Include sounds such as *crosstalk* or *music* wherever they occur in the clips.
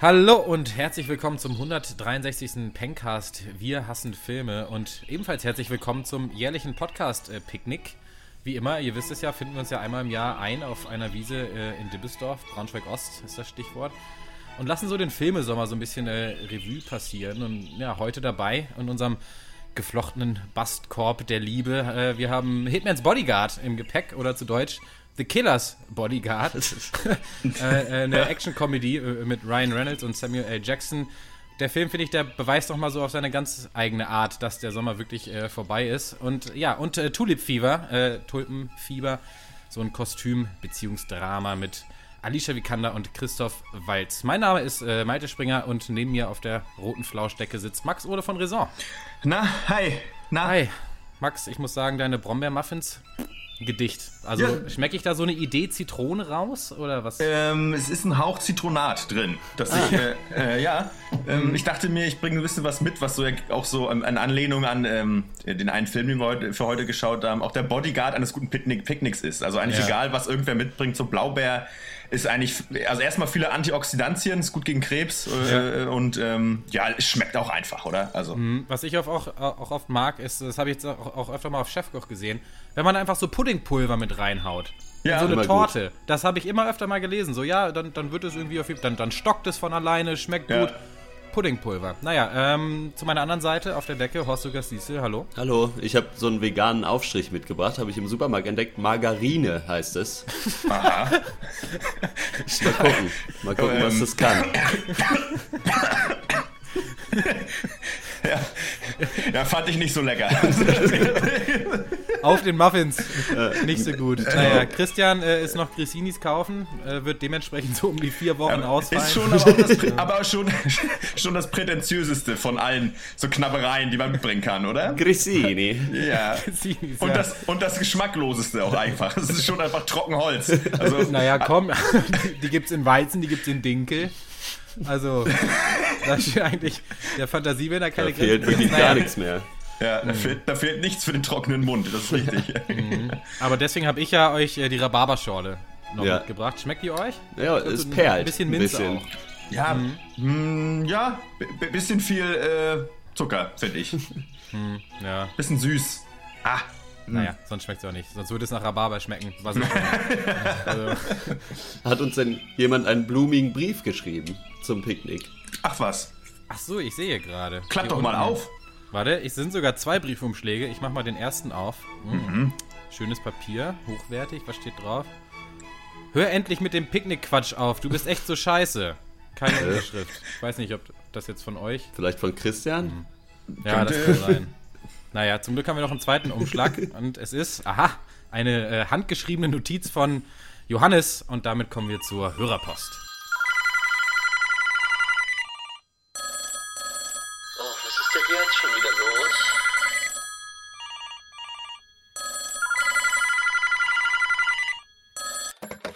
Hallo und herzlich willkommen zum 163. Pencast. Wir hassen Filme und ebenfalls herzlich willkommen zum jährlichen Podcast äh, Picknick. Wie immer, ihr wisst es ja, finden wir uns ja einmal im Jahr ein auf einer Wiese äh, in Dibbesdorf, Braunschweig-Ost ist das Stichwort. Und lassen so den Filmesommer so ein bisschen äh, Revue passieren. Und ja, heute dabei in unserem geflochtenen Bastkorb der Liebe. Äh, wir haben Hitmans Bodyguard im Gepäck oder zu Deutsch The Killers Bodyguard. *laughs* äh, eine Action-Comedy äh, mit Ryan Reynolds und Samuel L. Jackson. Der Film, finde ich, der beweist nochmal so auf seine ganz eigene Art, dass der Sommer wirklich äh, vorbei ist. Und ja, und äh, Tulip Fever, äh, Tulpenfieber, so ein Kostüm-Beziehungsdrama mit Alicia Vikander und Christoph Walz. Mein Name ist äh, Malte Springer und neben mir auf der roten Flauschdecke sitzt Max Ode von Raison. Na, hi. Na. Hi. Max, ich muss sagen, deine Brombeermuffins Gedicht. Also ja. schmecke ich da so eine Idee Zitrone raus oder was? Ähm, es ist ein Hauch Zitronat drin. Dass ah. ich, äh, äh, ja, ähm, ich dachte mir, ich bringe ein bisschen was mit, was so auch so an Anlehnung an ähm, den einen Film, den wir heute, für heute geschaut haben, auch der Bodyguard eines guten Picknick Picknicks ist. Also eigentlich ja. egal, was irgendwer mitbringt, so Blaubeer ist eigentlich, also erstmal viele Antioxidantien, ist gut gegen Krebs äh, ja. und ähm, ja, es schmeckt auch einfach, oder? Also. Mhm. Was ich auch, auch, auch oft mag, ist, das habe ich jetzt auch, auch öfter mal auf Chefkoch gesehen, wenn man einfach so Puddingpulver mit reinhaut. Ja, so eine Torte. Gut. Das habe ich immer öfter mal gelesen. So, ja, dann, dann wird es irgendwie auf dann, dann stockt es von alleine, schmeckt ja. gut. Puddingpulver. Naja, ähm, zu meiner anderen Seite auf der Decke, Horst Lukas Diesel, hallo. Hallo, ich habe so einen veganen Aufstrich mitgebracht, habe ich im Supermarkt entdeckt. Margarine heißt es. *laughs* Aha. mal gucken, mal gucken, was das kann. ja. ja, fand ich nicht so lecker. *laughs* Auf den Muffins. Äh, nicht so gut. Naja, Christian äh, ist noch Grissinis kaufen, äh, wird dementsprechend so um die vier Wochen ja, ausfallen. Ist schon aber, das, *laughs* aber schon, *laughs* schon das prätentiöseste von allen so Knabbereien, die man mitbringen kann, oder? Grissini. Ja. *laughs* Grissinis, und, ja. Das, und das geschmackloseste auch einfach. Das ist schon einfach Trockenholz. Also, naja, komm, die gibt's in Weizen, die gibt's in Dinkel. Also, da steht eigentlich der Fantasie, wenn da keine da fehlt wirklich gar nichts mehr. Ja, da, mhm. fehlt, da, fehlt, nichts für den trockenen Mund, das ist richtig. *laughs* Mhm. Aber deswegen habe ich ja euch äh, die Rhabarberschorle noch ja. mitgebracht. Schmeckt die euch? Ja, es so perlt. Ein bisschen Minze bisschen. auch. Ja, mhm. mh, ja, bisschen viel äh, Zucker, finde ich. *laughs* Mhm, ja. Bisschen süß. Ah, naja, sonst schmeckt es auch nicht. Sonst würde es nach Rhabarber schmecken. *laughs* also. Hat uns denn jemand einen blumigen Brief geschrieben zum Picknick? Ach was. Ach so, ich sehe gerade. Klapp doch mal auf. Warte, es sind sogar zwei Briefumschläge. Ich mach mal den ersten auf. Mhm. Mhm. Schönes Papier, hochwertig. Was steht drauf? Hör endlich mit dem Picknick-Quatsch auf. Du bist echt so scheiße. Keine Unterschrift. Ich weiß nicht, ob das jetzt von euch. Vielleicht von Christian? Mhm. Ja, das kann sein. Naja, zum Glück haben wir noch einen zweiten Umschlag und es ist, aha, eine äh, handgeschriebene Notiz von Johannes und damit kommen wir zur Hörerpost. Oh, was ist denn jetzt schon wieder los?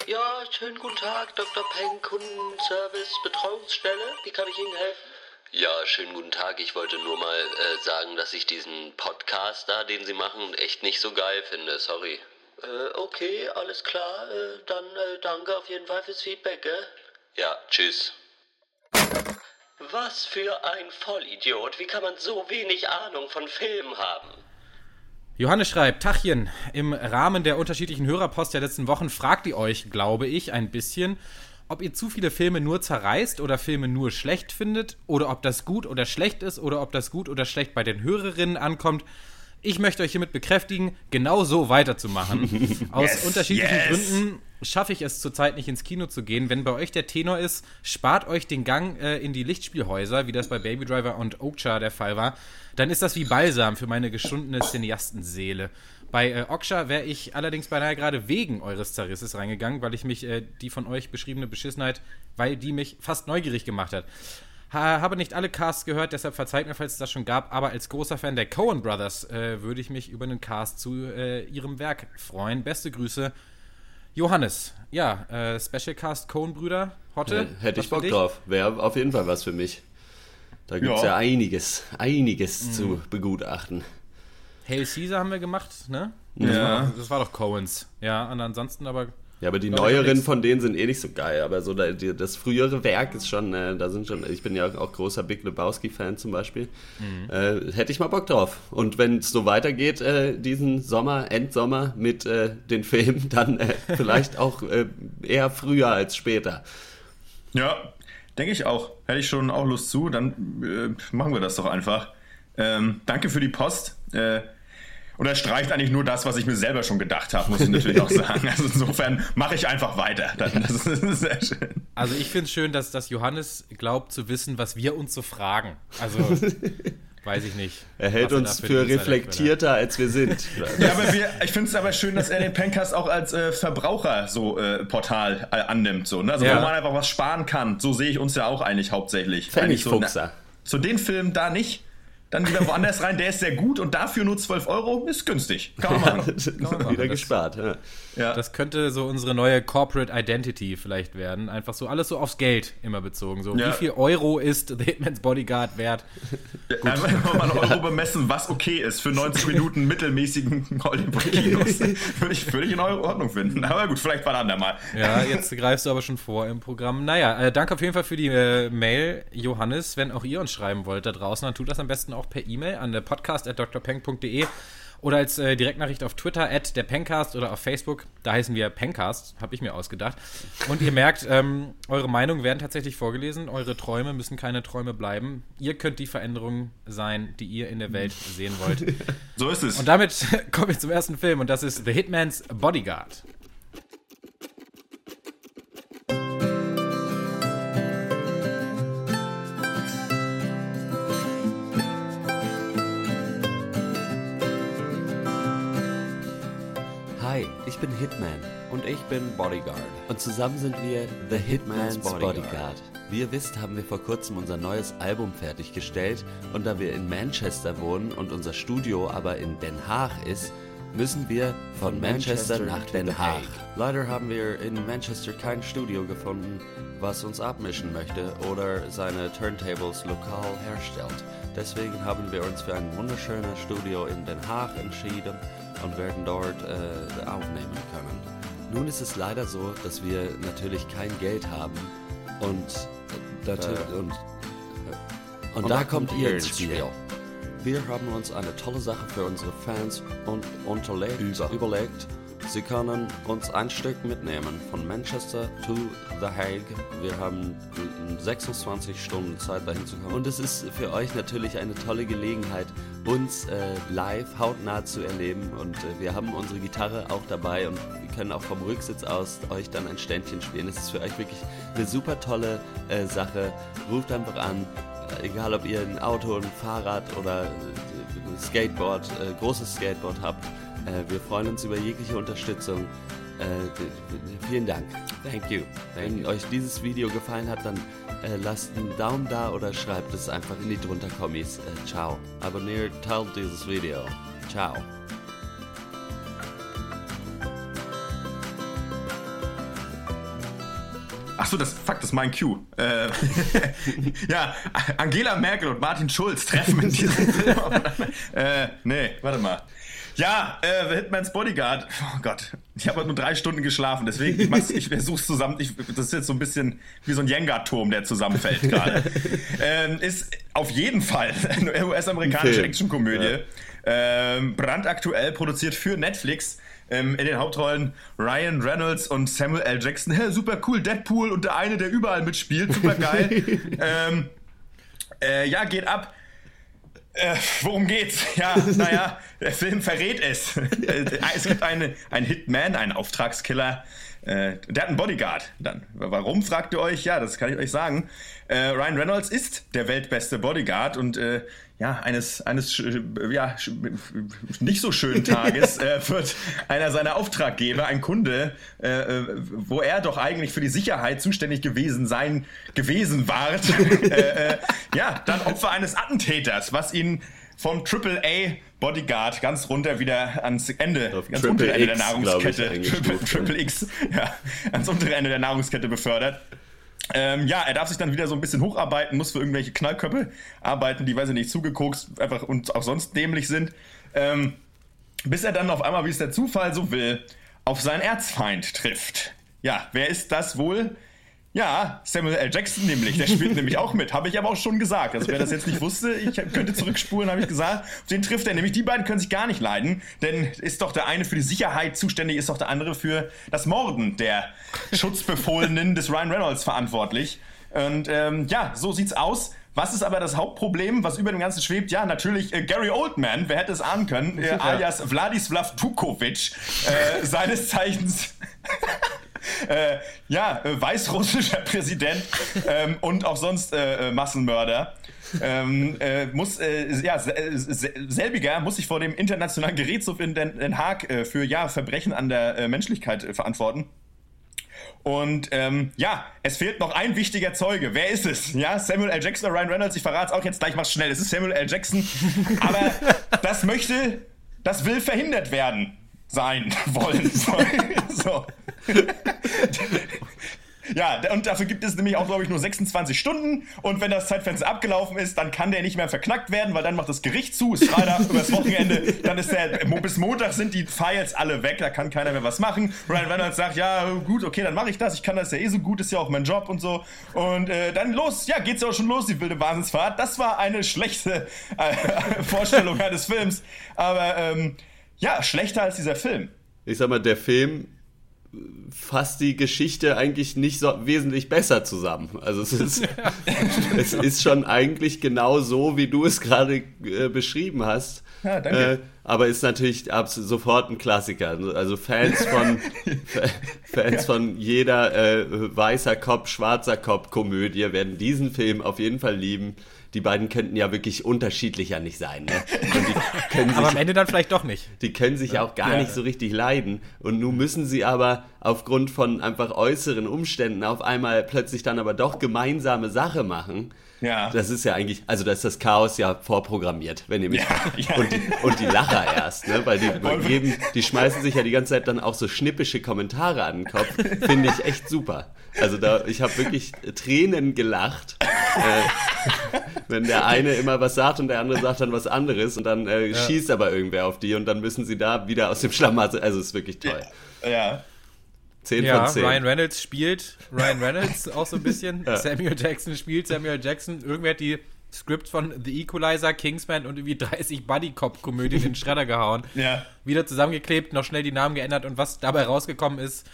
Ja, schönen guten Tag, Dr. Peng, Kundenservice, Betreuungsstelle. Wie kann ich Ihnen helfen? Ja, schönen guten Tag. Ich wollte nur mal äh, sagen, dass ich diesen Podcast da, den Sie machen, echt nicht so geil finde. Sorry. Äh, okay, alles klar. Äh, dann äh, danke auf jeden Fall fürs Feedback, gell? Ja, tschüss. Was für ein Vollidiot. Wie kann man so wenig Ahnung von Filmen haben? Johannes schreibt, Tachchen, im Rahmen der unterschiedlichen Hörerpost der letzten Wochen fragt ihr euch, glaube ich, ein bisschen, ob ihr zu viele Filme nur zerreißt oder Filme nur schlecht findet oder ob das gut oder schlecht ist oder ob das gut oder schlecht bei den Hörerinnen ankommt. Ich möchte euch hiermit bekräftigen, genau so weiterzumachen. *laughs* Aus yes, unterschiedlichen yes. Gründen schaffe ich es zurzeit nicht ins Kino zu gehen. Wenn bei euch der Tenor ist, spart euch den Gang äh, in die Lichtspielhäuser, wie das bei Baby Driver und Oakchar der Fall war. Dann ist das wie Balsam für meine geschundene Cineastenseele. Bei äh, Oksha wäre ich allerdings beinahe gerade wegen eures Zerrisses reingegangen, weil ich mich äh, die von euch beschriebene Beschissenheit, weil die mich fast neugierig gemacht hat. Ha, habe nicht alle Casts gehört, deshalb verzeiht mir, falls es das schon gab, aber als großer Fan der Coen Brothers äh, würde ich mich über einen Cast zu äh, ihrem Werk freuen. Beste Grüße, Johannes. Ja, äh, Special Cast Coen Brüder, Hotte. hätte ich Bock drauf. Wäre auf jeden Fall was für mich. Da gibt es ja. ja. einiges, einiges mhm. zu begutachten. Hail Caesar haben wir gemacht, ne? Ja. Das war, das war doch Coens. Ja, und ansonsten aber. Ja, aber die neueren von denen sind eh nicht so geil. Aber so das frühere Werk ist schon, äh, da sind schon, ich bin ja auch großer Big Lebowski-Fan zum Beispiel. Mhm. Äh, hätte ich mal Bock drauf. Und wenn es so weitergeht, äh, diesen Sommer, Endsommer mit äh, den Filmen, *laughs* dann äh, vielleicht auch äh, eher früher als später. Ja, denke ich auch. Hätte ich schon auch Lust zu, dann machen wir das doch einfach. Ähm, danke für die Post. Und er streicht eigentlich nur das, was ich mir selber schon gedacht habe, muss ich natürlich auch *laughs* sagen. Also insofern mache ich einfach weiter. Das ist sehr schön. Also ich finde es schön, dass, dass Johannes glaubt zu wissen, was wir uns so fragen. Also *laughs* weiß ich nicht. Er hält uns für, für reflektierter, als wir sind. *laughs* ja, aber wir, ich finde es aber schön, dass er den Pencast auch als äh, Verbraucher so äh, Portal äh, annimmt. So, ne? Also ja. wo man einfach was sparen kann. So sehe ich uns ja auch eigentlich hauptsächlich. Pfennigfuchser. So, zu den Filmen da nicht dann wieder woanders rein, der ist sehr gut und dafür nur 12 Euro, ist günstig. Kann man machen. *laughs* Kann man machen. wieder gespart. Ja. Ja. Das könnte so unsere neue Corporate Identity vielleicht werden. Einfach so alles so aufs Geld immer bezogen. So, ja. wie viel Euro ist The Hitman's Bodyguard wert? Einfach mal Euro bemessen, was okay ist für 90 Minuten mittelmäßigen Hollywood-Kinos. *laughs* würde, ich, würde ich in Ordnung finden. Aber gut, vielleicht mal andermal. Ja, jetzt greifst du aber schon vor im Programm. Naja, äh, danke auf jeden Fall für die äh, Mail, Johannes. Wenn auch ihr uns schreiben wollt da draußen, dann tut das am besten auch per E-Mail an podcast.drpeng.de oder als äh, Direktnachricht auf Twitter, at der Pencast oder auf Facebook. Da heißen wir Pencast, habe ich mir ausgedacht. Und ihr merkt, ähm, eure Meinungen werden tatsächlich vorgelesen. Eure Träume müssen keine Träume bleiben. Ihr könnt die Veränderung sein, die ihr in der Welt sehen wollt. so ist es. Und damit *laughs* kommen wir zum ersten Film und das ist The Hitman's Bodyguard. Hi, ich bin Hitman. Und ich bin Bodyguard. Und zusammen sind wir The Hitman's, Hitman's Bodyguard. Bodyguard. Wie ihr wisst, haben wir vor kurzem unser neues Album fertiggestellt. Und da wir in Manchester wohnen und unser Studio aber in Den Haag ist, müssen wir von, von Manchester, Manchester, nach Den Haag. Leider haben wir in Manchester kein Studio gefunden, was uns abmischen möchte oder seine Turntables lokal herstellt. Deswegen haben wir uns für ein wunderschönes Studio in Den Haag entschieden und werden dort äh, aufnehmen können. Nun ist es leider so, dass wir natürlich kein Geld haben und, äh, äh und, und, und, da, kommt ihr ins Spiel. Wir haben uns eine tolle Sache für unsere Fans und unterlegt, Über. überlegt Sie können uns ein Stück mitnehmen von Manchester to The Hague. Wir haben 26 Stunden Zeit dahin zu kommen. Und es ist für euch natürlich eine tolle Gelegenheit, uns äh, live hautnah zu erleben. Und äh, wir haben unsere Gitarre auch dabei und wir können auch vom Rücksitz aus euch dann ein Ständchen spielen. Es ist für euch wirklich eine super tolle äh, Sache. Ruft einfach an, äh, egal ob ihr ein Auto, ein Fahrrad oder äh, ein Skateboard, äh, großes Skateboard habt. Äh, wir freuen uns über jegliche Unterstützung. Äh, vielen Dank. Thank you. Wenn you. euch dieses Video gefallen hat, dann äh, lasst einen Daumen da oder schreibt es einfach in die drunter Kommis. Äh, ciao. Abonniert, teilt dieses Video. Ciao. Achso, das, fuck, das ist mein Cue. Äh, *laughs* ja, Angela Merkel und Martin Schulz treffen in diesem *laughs* Film. äh, nee, warte mal. Ja, äh, The Hitman's Bodyguard. Oh Gott, ich habe nur drei Stunden geschlafen, deswegen ich, mach's, ich versuch's zusammen. Ich, das ist jetzt so ein bisschen wie so ein Jenga-Turm, der zusammenfällt gerade. *laughs* ähm, ist auf jeden Fall eine US-amerikanische Actionkomödie. Ja. Ähm, brandaktuell produziert für Netflix. Ähm, in den Hauptrollen Ryan Reynolds und Samuel L. Jackson. super cool, Deadpool und der eine, der überall mitspielt. Super geil. *laughs* ähm, äh, ja, geht ab. Äh, worum geht's? Ja, naja, der Film verrät es. *laughs* es gibt eine, einen Hitman, einen Auftragskiller. Äh, der hat einen Bodyguard. Dann, warum, fragt ihr euch? Ja, das kann ich euch sagen. Äh, Ryan Reynolds ist der weltbeste Bodyguard und äh, ja, eines, eines ja, nicht so schönen Tages *laughs* äh, wird einer seiner Auftraggeber, ein Kunde, äh, äh, wo er doch eigentlich für die Sicherheit zuständig gewesen sein, gewesen war, äh, äh, ja, dann Opfer eines Attentäters, was ihn vom AAA Bodyguard ganz runter wieder ans Ende, Auf ganz untere Ende der Nahrungskette, Triple, Triple X, ja, ans untere Ende der Nahrungskette befördert. Ähm, ja, er darf sich dann wieder so ein bisschen hocharbeiten, muss für irgendwelche Knallköpfe arbeiten, die, weiß ich nicht, zugekokst einfach und auch sonst dämlich sind. Ähm, bis er dann auf einmal, wie es der Zufall so will, auf seinen Erzfeind trifft. ja, wer ist das wohl? Ja, Samuel L. Jackson nämlich, der spielt *laughs* nämlich auch mit, habe ich aber auch schon gesagt. Also wer das jetzt nicht wusste, ich könnte zurückspulen, habe ich gesagt. Den trifft er nämlich. Die beiden können sich gar nicht leiden, denn ist doch der eine für die Sicherheit zuständig, ist doch der andere für das Morden der Schutzbefohlenen des Ryan Reynolds verantwortlich. Und ähm, ja, so sieht's aus. Was ist aber das Hauptproblem, was über dem Ganzen schwebt? Ja, natürlich äh, Gary Oldman, wer hätte es ahnen können, äh, alias Vladislav Tukovic, äh, seines Zeichens äh, ja, äh, weißrussischer *laughs* Präsident ähm, und auch sonst äh, äh Massenmörder. ähm, äh, muss, ja, selbiger muss sich vor dem Internationalen Gerichtshof in Den, Den Haag für ja, Verbrechen an der Menschlichkeit verantworten. Und ähm, ja, es fehlt noch ein wichtiger Zeuge. Wer ist es? Ja, Samuel L. Jackson oder Ryan Reynolds? Ich verrate es auch jetzt gleich, mach's schnell. Es ist Samuel L. Jackson. Aber *laughs* das möchte, das will verhindert werden sein *laughs* wollen. *laughs* so. Ja, und dafür gibt es nämlich auch, glaube ich, nur 26 Stunden. Und wenn das Zeitfenster abgelaufen ist, dann kann der nicht mehr verknackt werden, weil dann macht das Gericht zu, ist Freitag *laughs* übers Wochenende. Dann ist der, bis Montag sind die Files alle weg, da kann keiner mehr was machen. Ryan Reynolds sagt, ja, gut, okay, dann mache ich das. Ich kann das ja eh so gut, ist ja auch mein Job und so. Und äh, dann los, ja, geht's auch schon los, die wilde Wahnsinnsfahrt. Das war eine schlechte äh, Vorstellung eines Films. Aber ähm, ja, schlechter als dieser Film. Ich sag mal, der Film fasst die Geschichte eigentlich nicht so wesentlich besser zusammen. Also es ist, *laughs* es ist schon eigentlich genau so, wie du es gerade äh, beschrieben hast. Ja, danke. Äh, aber ist natürlich sofort ein Klassiker. Also Fans von *laughs* Fans von jeder äh, weißer Kopf, schwarzer Kopf Komödie werden diesen Film auf jeden Fall lieben die beiden könnten ja wirklich unterschiedlicher nicht sein. Ne? sich, *laughs* aber am Ende dann vielleicht doch nicht. Die können sich ja auch gar ja. nicht so richtig leiden. Und nun müssen sie aber aufgrund von einfach äußeren Umständen auf einmal plötzlich dann aber doch gemeinsame Sache machen. Ja. Das ist ja eigentlich, also da ist das Chaos ja vorprogrammiert, wenn ihr mich ja, *laughs* ja. Und, die, und die Lacher erst, ne? Weil die *laughs* geben, die schmeißen sich ja die ganze Zeit dann auch so schnippische Kommentare an den Kopf. Finde ich echt super. Also da, ich habe wirklich Tränen gelacht, äh, *laughs* wenn der eine immer was sagt und der andere sagt dann was anderes und dann äh, ja. schießt aber irgendwer auf die und dann müssen sie da wieder aus dem Schlamassel. Also ist wirklich toll. Ja. 10 ja, von 10. Ryan Reynolds spielt Ryan Reynolds auch so ein bisschen. Ja. Samuel Jackson spielt Samuel Jackson. Irgendwer hat die Skript von The Equalizer, Kingsman und irgendwie 30 Buddy-Cop-Komödien in den Schredder gehauen. Ja. Wieder zusammengeklebt, noch schnell die Namen geändert und was dabei rausgekommen ist,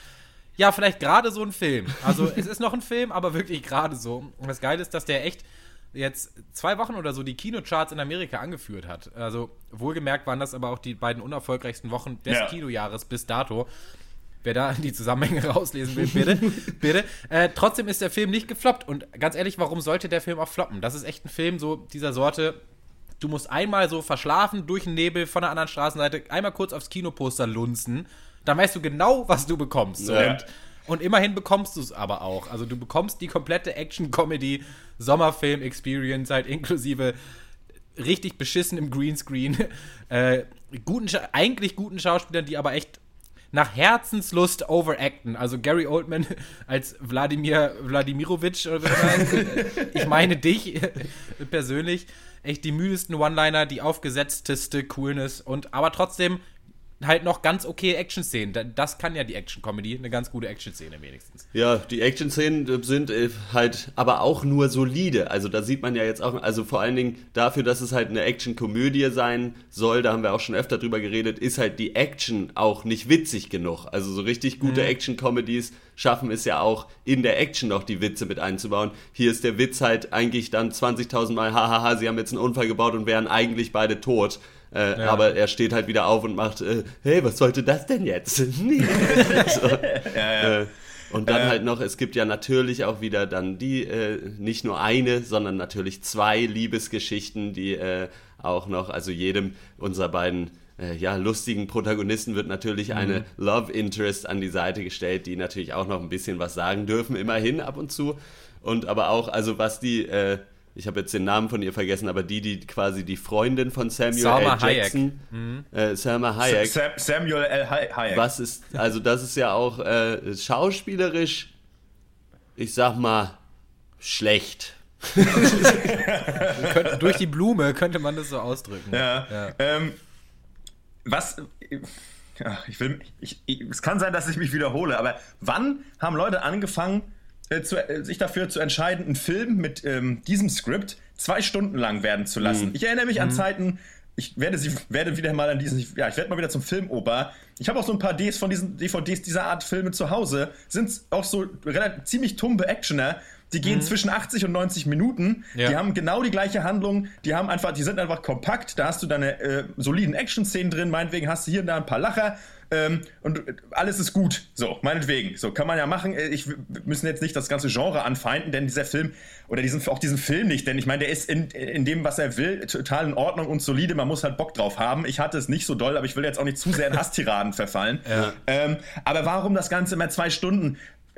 ja, vielleicht gerade so ein Film. Also es ist noch ein Film, aber wirklich gerade so. Und das Geile ist, dass der echt jetzt zwei Wochen oder so die Kinocharts in Amerika angeführt hat. Also wohlgemerkt waren das aber auch die beiden unerfolgreichsten Wochen des ja. Kinojahres bis dato. Wer da die Zusammenhänge *laughs* rauslesen will, bitte. bitte. Äh, trotzdem ist der Film nicht gefloppt. Und ganz ehrlich, warum sollte der Film auch floppen? Das ist echt ein Film so dieser Sorte. Du musst einmal so verschlafen durch den Nebel von der anderen Straßenseite, einmal kurz aufs Kinoposter lunzen. Dann weißt du genau, was du bekommst. Ja. Und, und immerhin bekommst du es aber auch. Also du bekommst die komplette Action-Comedy Sommerfilm-Experience halt inklusive richtig beschissen im Greenscreen, *laughs* äh, guten, eigentlich guten Schauspielern, die aber echt nach Herzenslust overacten. Also Gary Oldman *laughs* als Wladimir Wladimirovic oder ich meine dich *laughs* persönlich. Echt die müdesten One-Liner, die aufgesetzteste Coolness und aber trotzdem halt noch ganz okay Action-Szenen. Das kann ja die Action-Comedy, eine ganz gute Action-Szene wenigstens. Ja, die Action-Szenen sind äh, halt aber auch nur solide. Also da sieht man ja jetzt auch, also vor allen Dingen dafür, dass es halt eine Action-Komödie sein soll, da haben wir auch schon öfter drüber geredet, ist halt die Action auch nicht witzig genug. Also so richtig gute mhm. Action-Comedies schaffen es ja auch in der Action noch die Witze mit einzubauen. Hier ist der Witz halt eigentlich dann 20.000 Mal, hahaha, sie haben jetzt einen Unfall gebaut und wären eigentlich beide tot. Äh, ja. Aber er steht halt wieder auf und macht, äh, hey, was sollte das denn jetzt? *laughs* nee. *laughs* so, ja, äh, und dann halt noch, es gibt ja natürlich auch wieder dann die, äh, nicht nur eine, sondern natürlich zwei Liebesgeschichten, die äh, auch noch, also jedem unserer beiden äh, ja, lustigen Protagonisten wird natürlich mhm. eine Love Interest an die Seite gestellt, die natürlich auch noch ein bisschen was sagen dürfen, immerhin ab und zu. Und aber auch, also was die äh, ich habe jetzt den Namen von ihr vergessen, aber die, die quasi die Freundin von Samuel Salma L. Jackson, Hayek. Mhm. Äh, Salma Hayek. Sam, Samuel L. Hayek. Was ist, also das ist ja auch äh, schauspielerisch, ich sag mal, schlecht. *laughs* Durch die Blume könnte man das so ausdrücken. Ja. ja. Ähm, was ich will, ich, ich, es kann sein, dass ich mich wiederhole, aber wann haben Leute angefangen, äh, zu, äh, sich dafür zu entscheiden, einen Film mit ähm, diesem Skript zwei Stunden lang werden zu lassen? Mhm. Ich erinnere mich mhm. an Zeiten, ich werde sie werde wieder mal an diesen ja ich werde mal wieder zum Filmoper ich habe auch so ein paar Ds von diesen DVDs dieser Art Filme zu Hause sind auch so relativ ziemlich tumbe Actioner die gehen mhm. zwischen 80 und 90 Minuten. Ja. Die haben genau die gleiche Handlung. Die haben einfach, die sind einfach kompakt. Da hast du deine äh, soliden Action-Szenen drin. Meinetwegen hast du hier und da ein paar Lacher. Ähm, und alles ist gut. So, meinetwegen. So, kann man ja machen. Äh, ich, wir müssen jetzt nicht das ganze Genre anfeinden, denn dieser Film, oder diesen, auch diesen Film nicht, denn ich meine, der ist in, in dem, was er will, total in Ordnung und solide. Man muss halt Bock drauf haben. Ich hatte es nicht so doll, aber ich will jetzt auch nicht zu sehr in *laughs* Hasstiraden verfallen. Ja. Ähm, aber warum das Ganze immer zwei Stunden?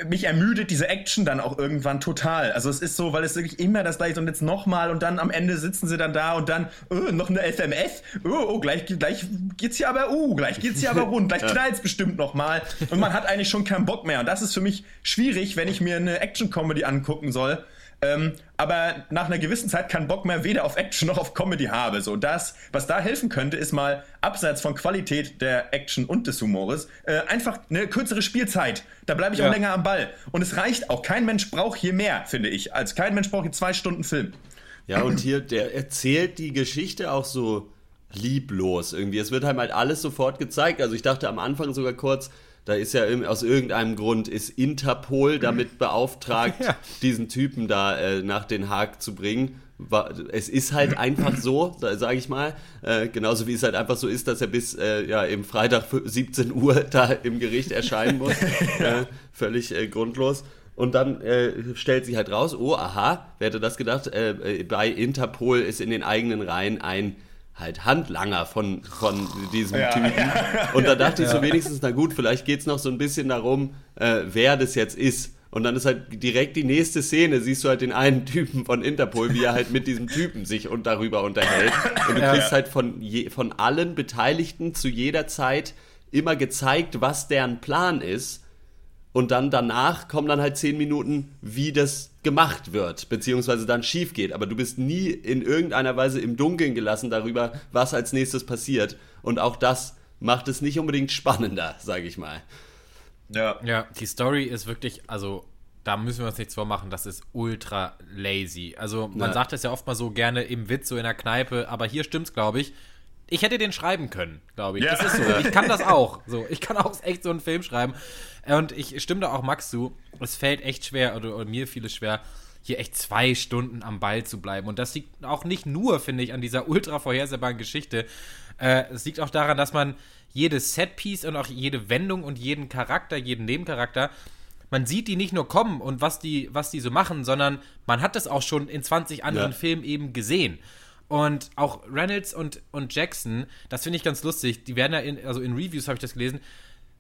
Mich ermüdet diese Action dann auch irgendwann total. Also es ist so, weil es wirklich immer das gleiche ist und jetzt nochmal und dann am Ende sitzen sie dann da und dann oh, noch eine FMF. Oh, oh, gleich, gleich geht's hier aber, oh, gleich geht's hier aber rund, gleich *laughs* knallt's bestimmt nochmal. Und man hat eigentlich schon keinen Bock mehr. Und das ist für mich schwierig, wenn ich mir eine Action-Comedy angucken soll ähm, aber nach einer gewissen Zeit keinen Bock mehr weder auf Action noch auf Comedy habe. So das, was da helfen könnte, ist mal abseits von Qualität der Action und des Humores äh, einfach eine kürzere Spielzeit. Da bleibe ich ja. auch länger am Ball. Und es reicht auch. Kein Mensch braucht hier mehr, finde ich. Als kein Mensch braucht hier zwei Stunden Film. Ja, und hier, der erzählt die Geschichte auch so lieblos irgendwie. Es wird halt alles sofort gezeigt. Also ich dachte am Anfang sogar kurz, da ist ja aus irgendeinem Grund ist Interpol damit beauftragt, *laughs* ja. diesen Typen da äh, nach Den Haag zu bringen. Es ist halt einfach so, sage ich mal, äh, genauso wie es halt einfach so ist, dass er bis äh, ja, im Freitag 17 Uhr *laughs* da im Gericht erscheinen muss. *laughs* ja. Äh, völlig äh, grundlos. Und dann äh, stellt sich halt raus, oh, aha, wer hätte das gedacht? Äh, bei Interpol ist in den eigenen Reihen ein halt Handlanger von, von diesem ja, Typen. Ja. Und da dachte ich so wenigstens, na gut, vielleicht geht es noch so ein bisschen darum, äh, wer das jetzt ist. Und dann ist halt direkt die nächste Szene, siehst du halt den einen Typen von Interpol, wie er halt mit diesem Typen sich und darüber unterhält. Und du kriegst halt von, je, von allen Beteiligten zu jeder Zeit immer gezeigt, was deren Plan ist. Und dann danach kommen dann halt zehn Minuten, wie das gemacht wird, beziehungsweise dann schief geht. Aber du bist nie in irgendeiner Weise im Dunkeln gelassen darüber, was als nächstes passiert. Und auch das macht es nicht unbedingt spannender, sage ich mal. Ja. Ja, die Story ist wirklich, also da müssen wir uns nichts vormachen, das ist ultra lazy. Also man ja. sagt es ja oft mal so gerne im Witz, so in der Kneipe, aber hier stimmt's, glaube ich. Ich hätte den schreiben können, glaube ich. Ja. Das ist so. Ich kann das auch. So, ich kann auch echt so einen Film schreiben. Und ich stimme da auch Max zu. Es fällt echt schwer, oder, oder mir fiel es schwer, hier echt zwei Stunden am Ball zu bleiben. Und das liegt auch nicht nur, finde ich, an dieser ultra vorhersehbaren Geschichte. Äh, es liegt auch daran, dass man jedes Setpiece und auch jede Wendung und jeden Charakter, jeden Nebencharakter, man sieht die nicht nur kommen und was die, was die so machen, sondern man hat das auch schon in 20 anderen ja. Filmen eben gesehen. Und auch Reynolds und, und Jackson, das finde ich ganz lustig, die werden ja in, also in Reviews habe ich das gelesen, äh,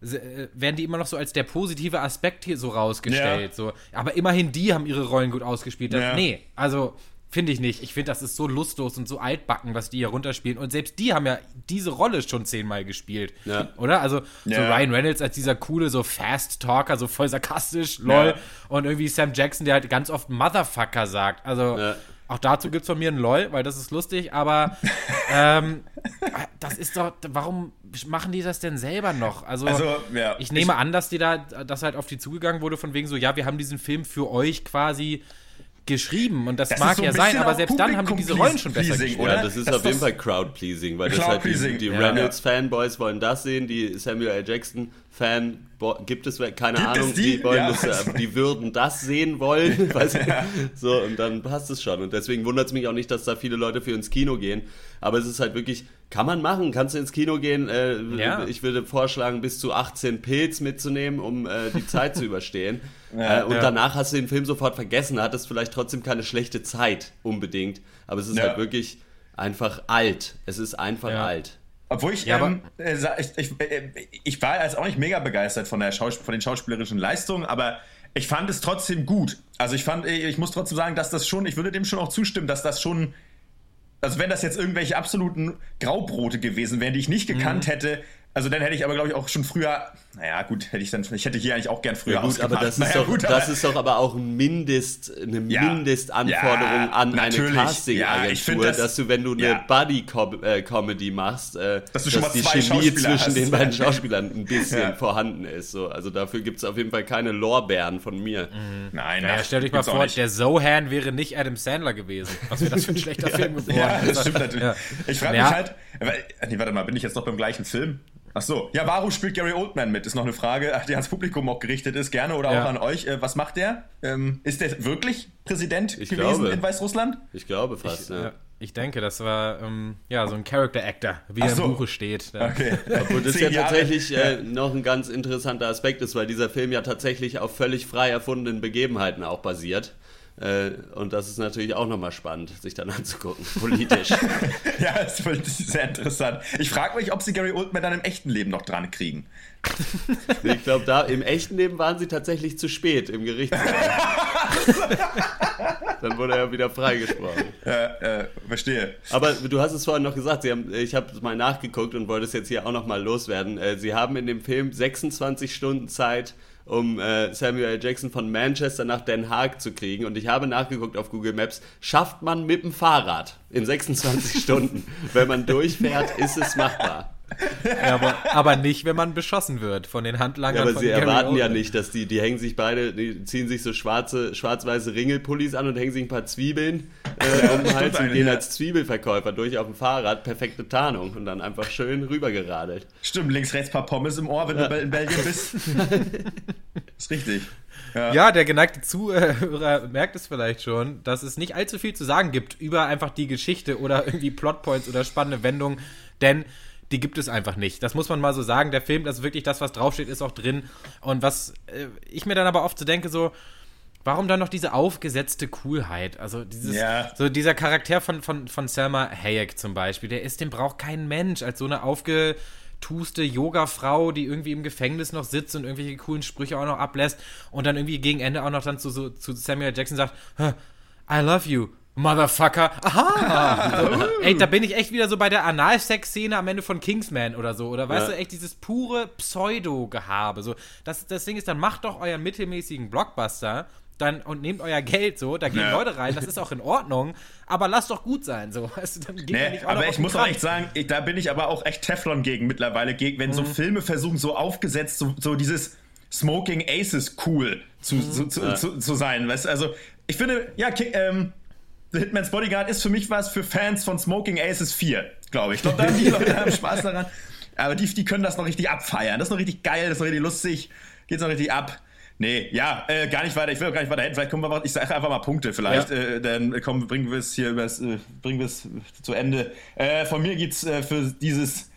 werden die immer noch so als der positive Aspekt hier so rausgestellt. Ja. So. Aber immerhin die haben ihre Rollen gut ausgespielt. Das, ja. Nee, also finde ich nicht. Ich finde, das ist so lustlos und so altbacken, was die hier runterspielen. Und selbst die haben ja diese Rolle schon zehnmal gespielt. Ja. Oder? Also so Ryan Reynolds als dieser coole, so Fast Talker, so voll sarkastisch, lol. Und irgendwie Sam Jackson, der halt ganz oft Motherfucker sagt. Also auch dazu gibt es von mir ein LOL, weil das ist lustig, aber *laughs* ähm, das ist doch, warum machen die das denn selber noch? Also, also ja, ich nehme ich, an, dass die da, dass halt auf die zugegangen wurde, von wegen so, ja, wir haben diesen Film für euch quasi geschrieben und das, das mag so ja sein, aber selbst dann haben die diese Rollen schon besser gespielt. Ja, das ist das auf jeden Fall Crowd-Pleasing, weil das halt die, die ja. Reynolds-Fanboys wollen das sehen, die Samuel L. Jackson-Fan gibt es, keine gibt Ahnung, die? die? wollen ja. das, äh, die würden das sehen wollen, *laughs* ja. so und dann passt es schon und deswegen wundert es mich auch nicht, dass da viele Leute für ins Kino gehen, aber es ist halt wirklich, kann man machen, kannst du ins Kino gehen, äh, ja. ich würde vorschlagen, bis zu 18 Pilz mitzunehmen, um äh, die Zeit zu *laughs* überstehen äh, und danach hast du den Film sofort vergessen, hattest vielleicht trotzdem keine schlechte Zeit unbedingt, aber es ist halt wirklich einfach alt, es ist einfach alt. Obwohl ich, ja, ähm, äh, ich, ich, äh, ich, war jetzt auch nicht mega begeistert von, der Schaus von den schauspielerischen Leistungen, aber ich fand es trotzdem gut. Also ich fand, ich muss trotzdem sagen, dass das schon, ich würde dem schon auch zustimmen, dass das schon, also wenn das jetzt irgendwelche absoluten Graubrote gewesen wären, die ich nicht gekannt mhm. hätte, Also dann hätte ich aber, glaube ich, auch schon früher, naja, gut, hätte ich dann, ich hätte hier eigentlich auch gern früher ja, gut, aber das ist, naja, doch, gut, das ist doch aber auch ein Mindest, eine ja, Mindestanforderung ja, an eine Casting-Agentur, ja, dass du, wenn du eine Buddy-Comedy äh, machst, äh, dass, du dass die Chemie zwischen hast. den beiden Schauspielern ein bisschen vorhanden ist. So. Also dafür gibt es auf jeden Fall keine Lorbeeren von mir. Mhm. Nein, naja, stell dich mal vor, der Zohan wäre nicht Adam Sandler gewesen. Was wäre das für ein *laughs* schlechter Film geworden? Ja, das stimmt natürlich. Ich frage mich halt, nee, warte mal, bin ich jetzt noch beim gleichen Film? Ach so. Ja, warum spielt Gary Oldman mit? Ist noch eine Frage, *laughs* die ans Publikum auch gerichtet ist. Gerne oder ja. auch an euch. Äh, was macht der? Ähm, ist der wirklich Präsident ich gewesen glaube. in Weißrussland? Ich glaube fast, ich, ja. Ich denke, das war ähm, ja so ein Character Actor, wie er so. im Buche steht. Ja. Okay. *laughs* Obwohl das ja tatsächlich äh, noch ein ganz interessanter Aspekt ist, weil dieser Film ja tatsächlich auf völlig frei erfundenen Begebenheiten auch basiert. Äh, und das ist natürlich auch nochmal spannend, sich dann *laughs* anzugucken, politisch. *laughs* ja, das ist sehr interessant. Ich frage mich, ob sie Gary Oldman dann im echten Leben noch dran kriegen. *laughs* ich glaube, da im echten Leben waren sie tatsächlich zu spät im Gerichtssaal. dann wurde er wieder freigesprochen. Ja, äh, verstehe. Aber du hast es vorhin noch gesagt, haben, ich habe mal nachgeguckt und wollte es jetzt hier auch nochmal loswerden. Äh, sie haben in dem Film 26 Stunden Zeit, um äh, Samuel. Jackson von Manchester nach Den Haag zu kriegen. Und ich habe nachgeguckt auf Google Maps, schafft man mit dem Fahrrad in 26 *laughs* Stunden. Wenn man durchfährt, ist es machbar. Ja, aber, aber, nicht, wenn man beschossen wird von den Handlangern. Ja, aber sie Gary erwarten Oldman. ja nicht, dass die, die hängen sich beide, die ziehen sich so schwarze, schwarz-weiße Ringelpullis an und hängen sich ein paar Zwiebeln äh, um den Hals und gehen als Zwiebelverkäufer durch auf dem Fahrrad, perfekte Tarnung und dann einfach schön rübergeradelt. Stimmt, links, rechts paar Pommes im Ohr, wenn ja. du in Belgien bist. *laughs* ist richtig. Ja. ja. der geneigte Zuhörer merkt es vielleicht schon, dass es nicht allzu viel zu sagen gibt über einfach die Geschichte oder irgendwie Plotpoints oder spannende Wendungen, denn die gibt es einfach nicht. Das muss man mal so sagen. Der Film, das ist wirklich das, was draufsteht, ist auch drin. Und was äh, ich mir dann aber oft so denke, so, warum dann noch diese aufgesetzte Coolheit? Also dieses, ja. so dieser Charakter von, von, von Selma Hayek zum Beispiel, der ist, den braucht kein Mensch als so eine aufgetuste Yoga-Frau, die irgendwie im Gefängnis noch sitzt und irgendwelche coolen Sprüche auch noch ablässt und dann irgendwie gegen Ende auch noch dann zu, so, zu Samuel Jackson sagt, I love you. Motherfucker. Aha. *laughs* Ey, da bin ich echt wieder so bei der Analsex-Szene am Ende von Kingsman oder so. Oder weißt ja. du, echt dieses pure Pseudo-Gehabe. So, das, das Ding ist, dann macht doch euren mittelmäßigen Blockbuster dann und nehmt euer Geld so, da gehen ja. Leute rein, das ist auch in Ordnung, aber lasst doch gut sein, so. *laughs* Also, dann geht nee, aber ich muss auch echt sagen, ich, da bin ich aber auch echt Teflon gegen mittlerweile, gegen, wenn mhm. so Filme versuchen, so aufgesetzt, so, so dieses Smoking Aces cool zu, mhm. zu, zu, ja. zu, zu, sein, weißt also ich finde, ja, ähm, The Hitman's Bodyguard ist für mich was für Fans von Smoking Aces 4, glaube ich. Ich glaube, da haben die Leute haben Spaß daran. Aber die, die können das noch richtig abfeiern. Das ist noch richtig geil, das ist noch richtig lustig. Geht's noch richtig ab. Nee, ja, äh, gar nicht weiter. Ich will auch gar nicht weiter hin. Vielleicht kommen wir, ich sage einfach mal Punkte vielleicht. Ja. Äh, dann komm, bringen wir es hier übers, äh, bringen wir es zu Ende. Äh, von mir gibt's äh, für dieses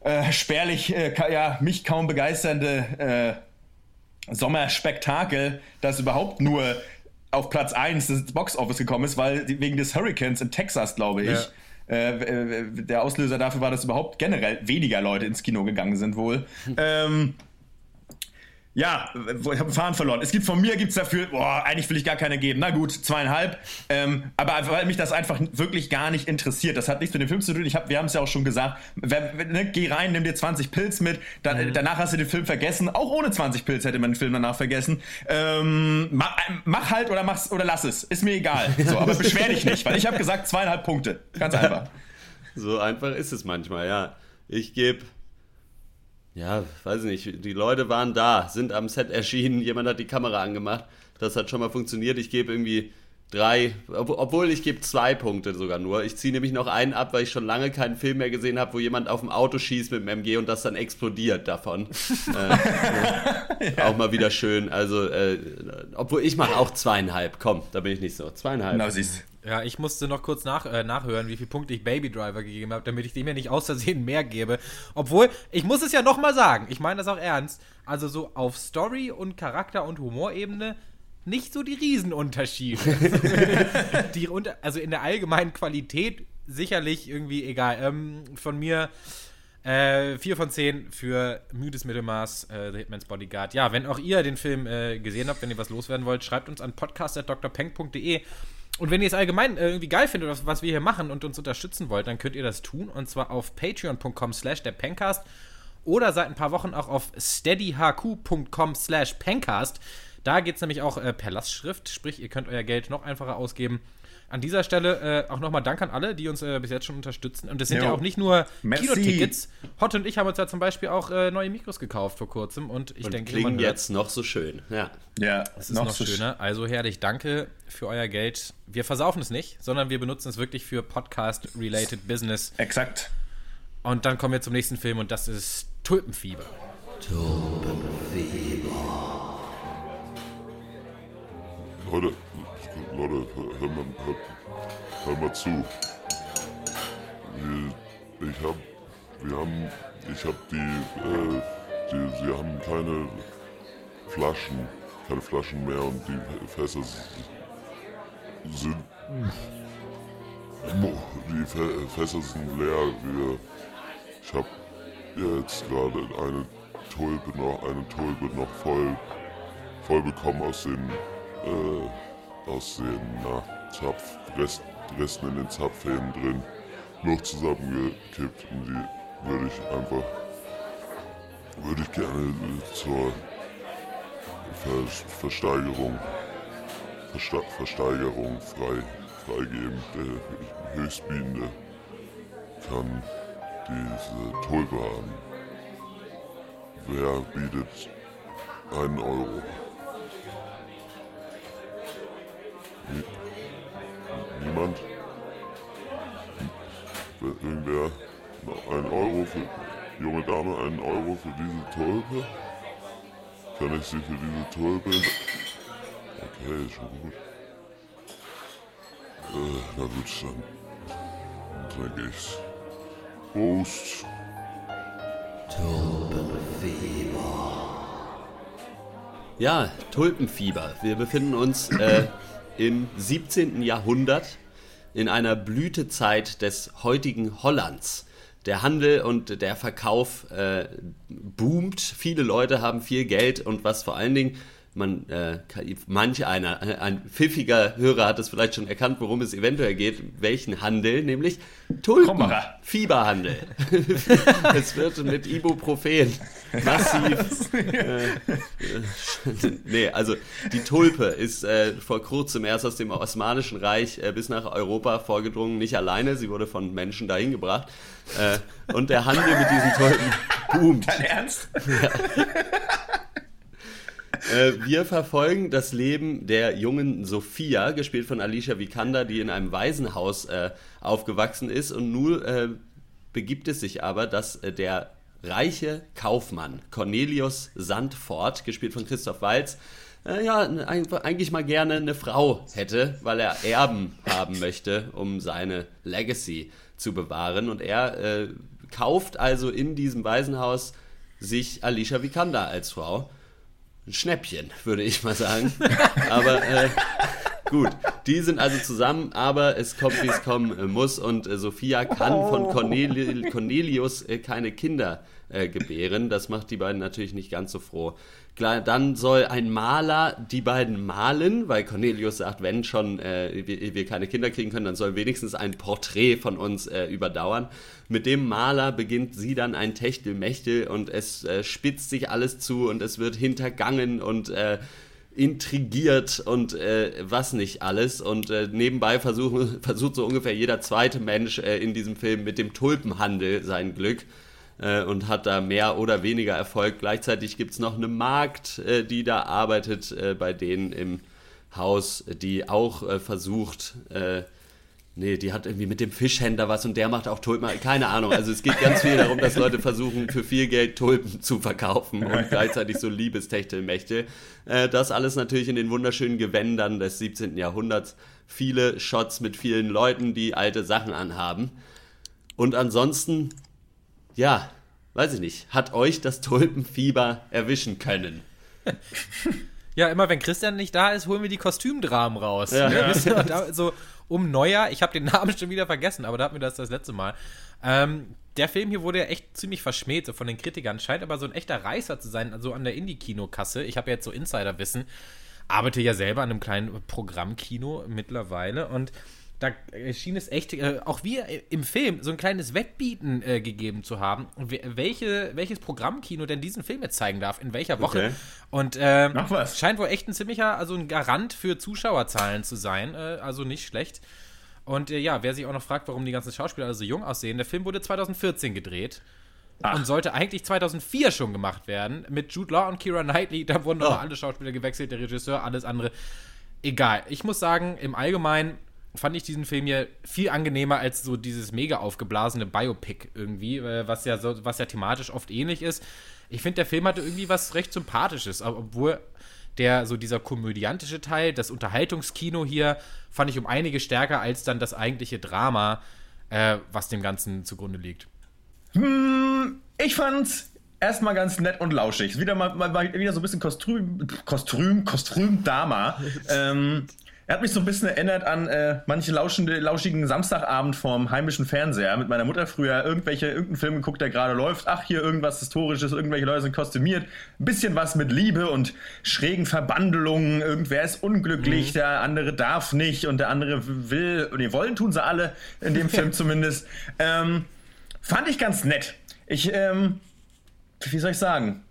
äh, spärlich, äh, ja, mich kaum begeisternde äh, Sommerspektakel, das überhaupt nur auf Platz 1 des Box Office gekommen ist, weil wegen des Hurricanes in Texas, glaube ich. Ja. Äh, der Auslöser dafür war, dass überhaupt generell weniger Leute ins Kino gegangen sind wohl. Hm. Ähm, ja, ich habe Fahren verloren. Es gibt von mir gibt's dafür, boah, eigentlich will ich gar keine geben. Na gut, zweieinhalb. Ähm, aber weil mich das einfach wirklich gar nicht interessiert. Das hat nichts mit dem Film zu tun. Ich hab, wir haben es ja auch schon gesagt. Wer, ne, geh rein, nimm dir 20 Pilz mit. Dann, mhm. Danach hast du den Film vergessen. Auch ohne 20 Pilz hätte man den Film danach vergessen. Ähm, mach, mach, halt oder mach's oder lass es. Ist mir egal. So, aber beschwer dich nicht, weil ich habe gesagt zweieinhalb Punkte. Ganz einfach. *laughs* So einfach ist es manchmal, ja. Ich gebe ja, weiß nicht, die Leute waren da, sind am Set erschienen, jemand hat die Kamera angemacht. Das hat schon mal funktioniert. Ich gebe irgendwie drei, obwohl ich gebe zwei Punkte sogar nur. Ich ziehe nämlich noch einen ab, weil ich schon lange keinen Film mehr gesehen habe, wo jemand auf dem Auto schießt mit dem MG und das dann explodiert davon. *laughs* äh, ja. Auch mal wieder schön. Also, äh, obwohl ich mache auch zweieinhalb. Komm, da bin ich nicht so. Zweieinhalb. Na, siehst ja, ich musste noch kurz nach, äh, nachhören, wie viele Punkte ich Baby Driver gegeben habe, damit ich dem ja nicht aus Versehen mehr gebe. Obwohl, ich muss es ja nochmal sagen, ich meine das auch ernst. Also so auf Story und Charakter und Humorebene nicht so die Riesenunterschiede. *laughs* die unter, also in der allgemeinen Qualität sicherlich irgendwie egal. Ähm, von mir äh, 4 von 10 für müdes Mittelmaß, äh, The Hitman's Bodyguard. Ja, wenn auch ihr den Film äh, gesehen habt, wenn ihr was loswerden wollt, schreibt uns an podcast.drpeng.de. Und wenn ihr es allgemein äh, irgendwie geil findet, was, was wir hier machen und uns unterstützen wollt, dann könnt ihr das tun. Und zwar auf patreon.com slash der Pencast. oder seit ein paar Wochen auch auf steadyhq.com slash pencast. Da geht es nämlich auch äh, per Lastschrift, sprich, ihr könnt euer Geld noch einfacher ausgeben. An dieser Stelle äh, auch nochmal Dank an alle, die uns äh, bis jetzt schon unterstützen. Und es sind jo. ja auch nicht nur Merci. Kinotickets. Hot und ich haben uns ja zum Beispiel auch äh, neue Mikros gekauft vor kurzem. Und ich und denke, klingen jetzt noch so schön. Ja, ja es ist noch, noch so schöner. Also herrlich, danke für euer Geld. Wir versaufen es nicht, sondern wir benutzen es wirklich für Podcast-related Business. Exakt. Und dann kommen wir zum nächsten Film und das ist Tulpenfieber. Tulpenfieber. Leute, Leute, hör mal, hör, hör mal zu. Ich hab, wir haben, ich hab die, äh, die, sie haben keine Flaschen, keine Flaschen mehr und die Fässer sind, die Fässer sind leer. Wir, ich hab jetzt gerade eine Tulpe noch, eine Tulpe noch voll, voll bekommen aus den äh, aus den na, Zapf, Rest, Resten in den Zapfhähnen drin noch zusammengekippt und die würde ich einfach, würde ich gerne zur Ver Versteigerung, Versta Versteigerung frei, freigeben. Der Höchstbietende kann diese Tulpe haben. Wer bietet einen Euro? Irgendwer ein Euro für junge Dame, einen Euro für diese Tulpe? Kann ich sie für diese Tulpe? Okay, schon gut. Äh, na gut, dann trinke ich's. Prost. Tulpenfieber. Ja, Tulpenfieber. Wir befinden uns äh, im 17. Jahrhundert in einer Blütezeit des heutigen Hollands. Der Handel und der Verkauf äh, boomt, viele Leute haben viel Geld und was vor allen Dingen man, äh, manch einer, ein pfiffiger Hörer hat es vielleicht schon erkannt, worum es eventuell geht, welchen Handel, nämlich Tulpen, Fieberhandel. *laughs* es wird mit Ibuprofen massiv. *laughs* Äh, äh, *laughs* nee, also die Tulpe ist äh, vor kurzem erst aus dem Osmanischen Reich äh, bis nach Europa vorgedrungen, nicht alleine, sie wurde von Menschen dahin gebracht. Äh, und der Handel mit diesen Tulpen boomt. Dein Ernst? Ja. Äh, wir verfolgen das Leben der jungen Sophia, gespielt von Alicia Vikander, die in einem Waisenhaus äh, aufgewachsen ist. Und nun äh, begibt es sich aber, dass äh, der reiche Kaufmann Cornelius Sandfort, gespielt von Christoph Walz, äh, ja, eigentlich mal gerne eine Frau hätte, weil er Erben haben möchte, um seine Legacy zu bewahren. Und er kauft also in diesem Waisenhaus sich Alicia Vikander als Frau ein Schnäppchen, würde ich mal sagen. *laughs* aber äh, gut, die sind also zusammen, aber es kommt, wie es kommen äh, muss. Und äh, Sophia kann von Corneli Cornelius äh, keine Kinder äh, gebären. Das macht die beiden natürlich nicht ganz so froh. Klar, dann soll ein Maler die beiden malen, weil Cornelius sagt, wenn schon äh, wir, wir, keine Kinder kriegen können, dann soll wenigstens ein Porträt von uns äh, überdauern. Mit dem Maler beginnt sie dann ein Techtelmechtel und es äh, spitzt sich alles zu und es wird hintergangen und äh, intrigiert und äh, was nicht alles. Und äh, nebenbei versuch, *laughs* versucht so ungefähr jeder zweite Mensch äh, in diesem Film mit dem Tulpenhandel sein Glück äh, und hat da mehr oder weniger Erfolg. Gleichzeitig gibt es noch eine Magd, äh, die da arbeitet äh, bei denen im Haus, die auch äh, versucht, äh, nee, die hat irgendwie mit dem Fischhändler was und der macht auch Tulpen, keine Ahnung. Also es geht ganz viel darum, dass Leute versuchen, für viel Geld Tulpen zu verkaufen und *laughs* gleichzeitig so Liebestechtelmächte. Äh, das alles natürlich in den wunderschönen Gewändern des 17. Jahrhunderts. Viele Shots mit vielen Leuten, die alte Sachen anhaben. Und ansonsten ja, weiß ich nicht, hat euch das Tulpenfieber erwischen können? *laughs* Ja, immer wenn Christian nicht da ist, holen wir die Kostümdramen raus. Ja. Ne? Ja. So um Neujahr, ich habe den Namen schon wieder vergessen, aber da hatten wir das das letzte Mal. Ähm, der Film hier wurde ja echt ziemlich verschmäht, so von den Kritikern. Scheint aber so ein echter Reißer zu sein, also an der Indie-Kinokasse. Ich habe ja jetzt so Insider-Wissen, arbeite ja selber an einem kleinen Programmkino mittlerweile und da schien es echt, äh, auch wir im Film, so ein kleines Wettbieten äh, gegeben zu haben, welche, welches Programmkino denn diesen Film jetzt zeigen darf, in welcher Woche. Okay. Und äh, was. scheint wohl echt ein ziemlicher, also ein Garant für Zuschauerzahlen zu sein, äh, also nicht schlecht. Und äh, ja, wer sich auch noch fragt, warum die ganzen Schauspieler also so jung aussehen, der Film wurde 2014 gedreht. Ach. Und sollte eigentlich 2004 schon gemacht werden. Mit Jude Law und Kira Knightley. Da wurden oh. alle Schauspieler gewechselt, der Regisseur, alles andere. Egal. Ich muss sagen, im Allgemeinen fand ich diesen Film hier viel angenehmer als so dieses mega aufgeblasene Biopic irgendwie, äh, was ja so, was ja thematisch oft ähnlich ist. Ich finde, der Film hatte irgendwie was recht Sympathisches, obwohl der so dieser komödiantische Teil, das Unterhaltungskino hier, fand ich um einige stärker als dann das eigentliche Drama, äh, was dem Ganzen zugrunde liegt. Hm, ich fand's erstmal ganz nett und lauschig. Wieder mal, mal wieder so ein bisschen Kostüm, Kostüm, Kostüm Dama. *laughs* ähm, er hat mich so ein bisschen erinnert an äh, manche lauschende, lauschigen Samstagabend vorm heimischen Fernseher. Mit meiner Mutter früher irgendwelche, irgendeinen Film geguckt, der gerade läuft. Ach, hier irgendwas Historisches, irgendwelche Leute sind kostümiert. Ein bisschen was mit Liebe und schrägen Verbandelungen. Irgendwer ist unglücklich, mhm. der andere darf nicht und der andere will. Nee, wollen tun sie alle, in dem Film *laughs* zumindest. Ähm, fand ich ganz nett. Ich, ähm, wie soll ich sagen?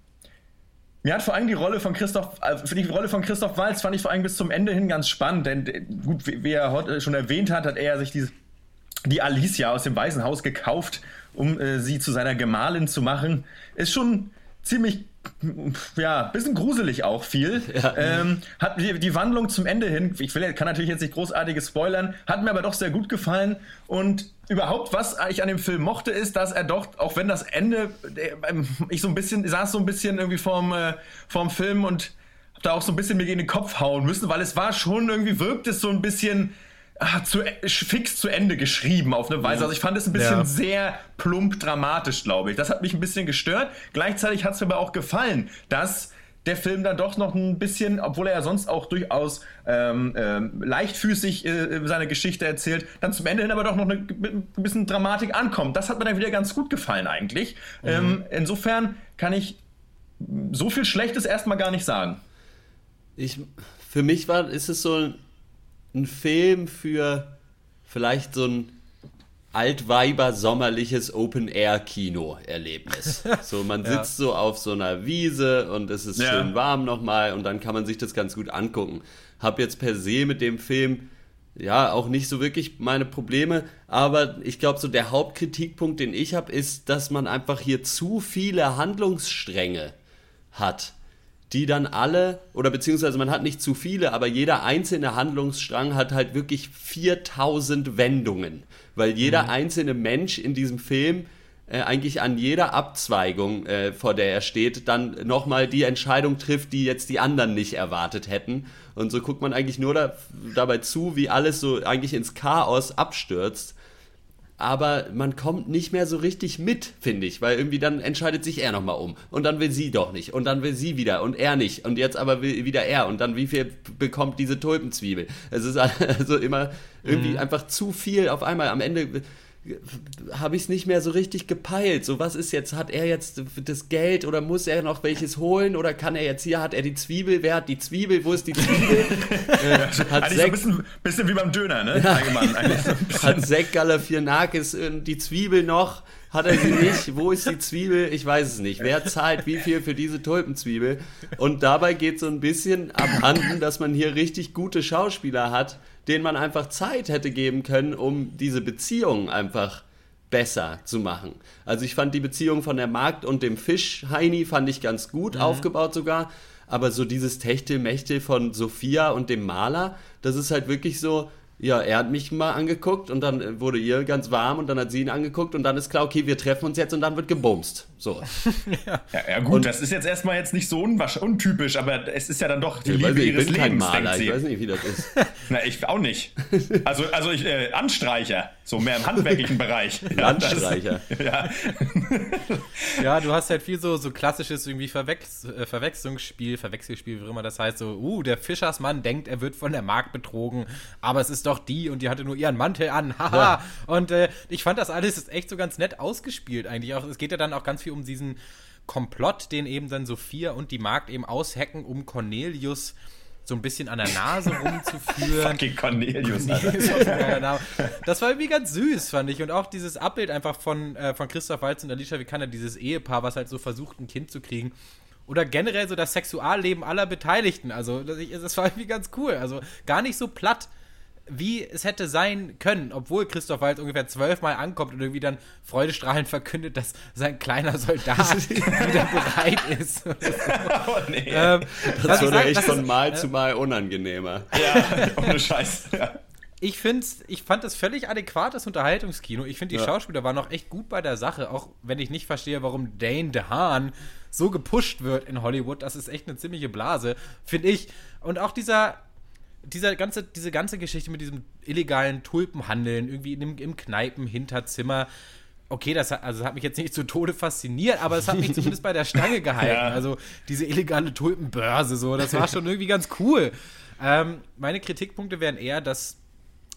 Mir hat vor allem die Rolle von Christoph, für die Rolle von Christoph Walz fand ich vor allem bis zum Ende hin ganz spannend, denn äh, gut, wie, er heute schon erwähnt hat, hat er sich diese, die Alicia aus dem Weißen Haus gekauft, um äh, sie zu seiner Gemahlin zu machen. Ist schon ziemlich ja, bisschen gruselig auch viel. *laughs* Ja. Ähm, hat die, die, Wandlung zum Ende hin, ich will, kann natürlich jetzt nicht großartiges spoilern, hat mir aber doch sehr gut gefallen. Und überhaupt, was ich an dem Film mochte, ist, dass er doch, auch wenn das Ende, ähm, ich so ein bisschen, saß so ein bisschen irgendwie vorm, äh, vorm Film und hab da auch so ein bisschen mir gegen den Kopf hauen müssen, weil es war schon irgendwie, wirkt es so ein bisschen zu, fix zu Ende geschrieben auf eine Weise. Also ich fand es ein bisschen ja. sehr plump dramatisch, glaube ich. Das hat mich ein bisschen gestört. Gleichzeitig hat es mir aber auch gefallen, dass der Film dann doch noch ein bisschen, obwohl er ja sonst auch durchaus ähm, ähm, leichtfüßig äh, seine Geschichte erzählt, dann zum Ende hin aber doch noch eine, ein bisschen Dramatik ankommt. Das hat mir dann wieder ganz gut gefallen eigentlich. Mhm. Ähm, insofern kann ich so viel Schlechtes erstmal gar nicht sagen. Ich, für mich war, ist es so ein Film für vielleicht so ein Altweiber sommerliches Open-Air-Kino-Erlebnis. *laughs* So, man sitzt ja. so auf so einer Wiese und es ist ja. schön warm nochmal und dann kann man sich das ganz gut angucken. Hab jetzt per se mit dem Film ja auch nicht so wirklich meine Probleme, aber ich glaube, so der Hauptkritikpunkt, den ich habe, ist, dass man einfach hier zu viele Handlungsstränge hat die dann alle, oder beziehungsweise man hat nicht zu viele, aber jeder einzelne Handlungsstrang hat halt wirklich 4000 Wendungen, weil jeder mhm. einzelne Mensch in diesem Film äh, eigentlich an jeder Abzweigung, äh, vor der er steht, dann nochmal die Entscheidung trifft, die jetzt die anderen nicht erwartet hätten. Und so guckt man eigentlich nur da, dabei zu, wie alles so eigentlich ins Chaos abstürzt aber man kommt nicht mehr so richtig mit, finde ich, weil irgendwie dann entscheidet sich er nochmal um und dann will sie doch nicht und dann will sie wieder und er nicht und jetzt aber will wieder er und dann wie viel bekommt diese Tulpenzwiebel. Es ist *laughs* also immer irgendwie mhm. einfach zu viel auf einmal. Am Ende habe ich es nicht mehr so richtig gepeilt. So, was ist jetzt? Hat er jetzt das Geld oder muss er noch welches holen? Oder kann er jetzt hier, hat er die Zwiebel? Wer hat die Zwiebel? Wo ist die Zwiebel? *laughs* äh, hat Eigentlich so ein bisschen, bisschen, wie beim Döner, ne? Ja. So *laughs* hat Zack Galifianakis die Zwiebel noch? Hat er sie nicht? Wo ist die Zwiebel? Ich weiß es nicht. Wer zahlt wie viel für diese Tulpenzwiebel? Und dabei geht so ein bisschen abhanden, dass man hier richtig gute Schauspieler hat, denen man einfach Zeit hätte geben können, um diese Beziehung einfach besser zu machen. Also ich fand die Beziehung von der Markt und dem Fisch Heini fand ich ganz gut mhm. aufgebaut sogar, aber so dieses Techtelmechtel von Sophia und dem Maler, das ist halt wirklich so, ja, er hat mich mal angeguckt und dann wurde ihr ganz warm und dann hat sie ihn angeguckt und dann ist klar, okay, wir treffen uns jetzt und dann wird gebumst. So. *laughs* ja. ja, gut, und, das ist jetzt erstmal jetzt nicht so untypisch, aber es ist ja dann doch die Liebe nicht, ihres Lebens, Maler, Ich weiß nicht, wie das ist. *laughs* Na, ich auch nicht. Also, also ich, äh, Anstreicher, so mehr im handwerklichen Bereich. *laughs* Anstreicher. ja. ja, du hast halt viel so, so klassisches irgendwie Verwechs äh, Verwechslungsspiel, Verwechselspiel, wie immer das heißt, so, uh, der Fischersmann denkt, er wird von der Markt betrogen, aber es ist doch die und die hatte nur ihren Mantel an, haha. Ja. Und äh, ich fand das alles echt so ganz nett ausgespielt eigentlich. Auch, es geht ja dann auch ganz viel um diesen Komplott, den eben dann Sophia und die Magd eben aushacken, um Cornelius so ein bisschen an der Nase *laughs* rumzuführen. Fucking Cornelius. *laughs* Das war irgendwie ganz süß, fand ich. Und auch dieses Abbild einfach von, äh, von Christoph Waltz und Alicia Vikander, dieses Ehepaar, was halt so versucht, ein Kind zu kriegen. Oder generell so das Sexualleben aller Beteiligten. Also, das, das war irgendwie ganz cool. Also, gar nicht so platt wie es hätte sein können, obwohl Christoph Waltz ungefähr zwölfmal ankommt und irgendwie dann freudestrahlend verkündet, dass sein kleiner Soldat *laughs* wieder bereit ist. *laughs* oh, nee. ähm, das wurde echt von Mal zu Mal unangenehmer. Ja, *laughs* ohne Scheiß. Ja. Ich, find's, ich fand das völlig adäquates Unterhaltungskino. Ich finde, die ja. Schauspieler waren noch echt gut bei der Sache, auch wenn ich nicht verstehe, warum Dane DeHaan so gepusht wird in Hollywood. Das ist echt eine ziemliche Blase, finde ich. Und auch dieser dieser ganze, diese ganze Geschichte mit diesem illegalen Tulpenhandeln, irgendwie im, im Kneipen-Hinterzimmer, okay, das hat, also das hat mich jetzt nicht zu Tode fasziniert, aber es hat mich *laughs* zumindest bei der Stange gehalten. Ja. Also diese illegale Tulpenbörse, so, das war schon irgendwie ganz cool. Ähm, meine Kritikpunkte wären eher, dass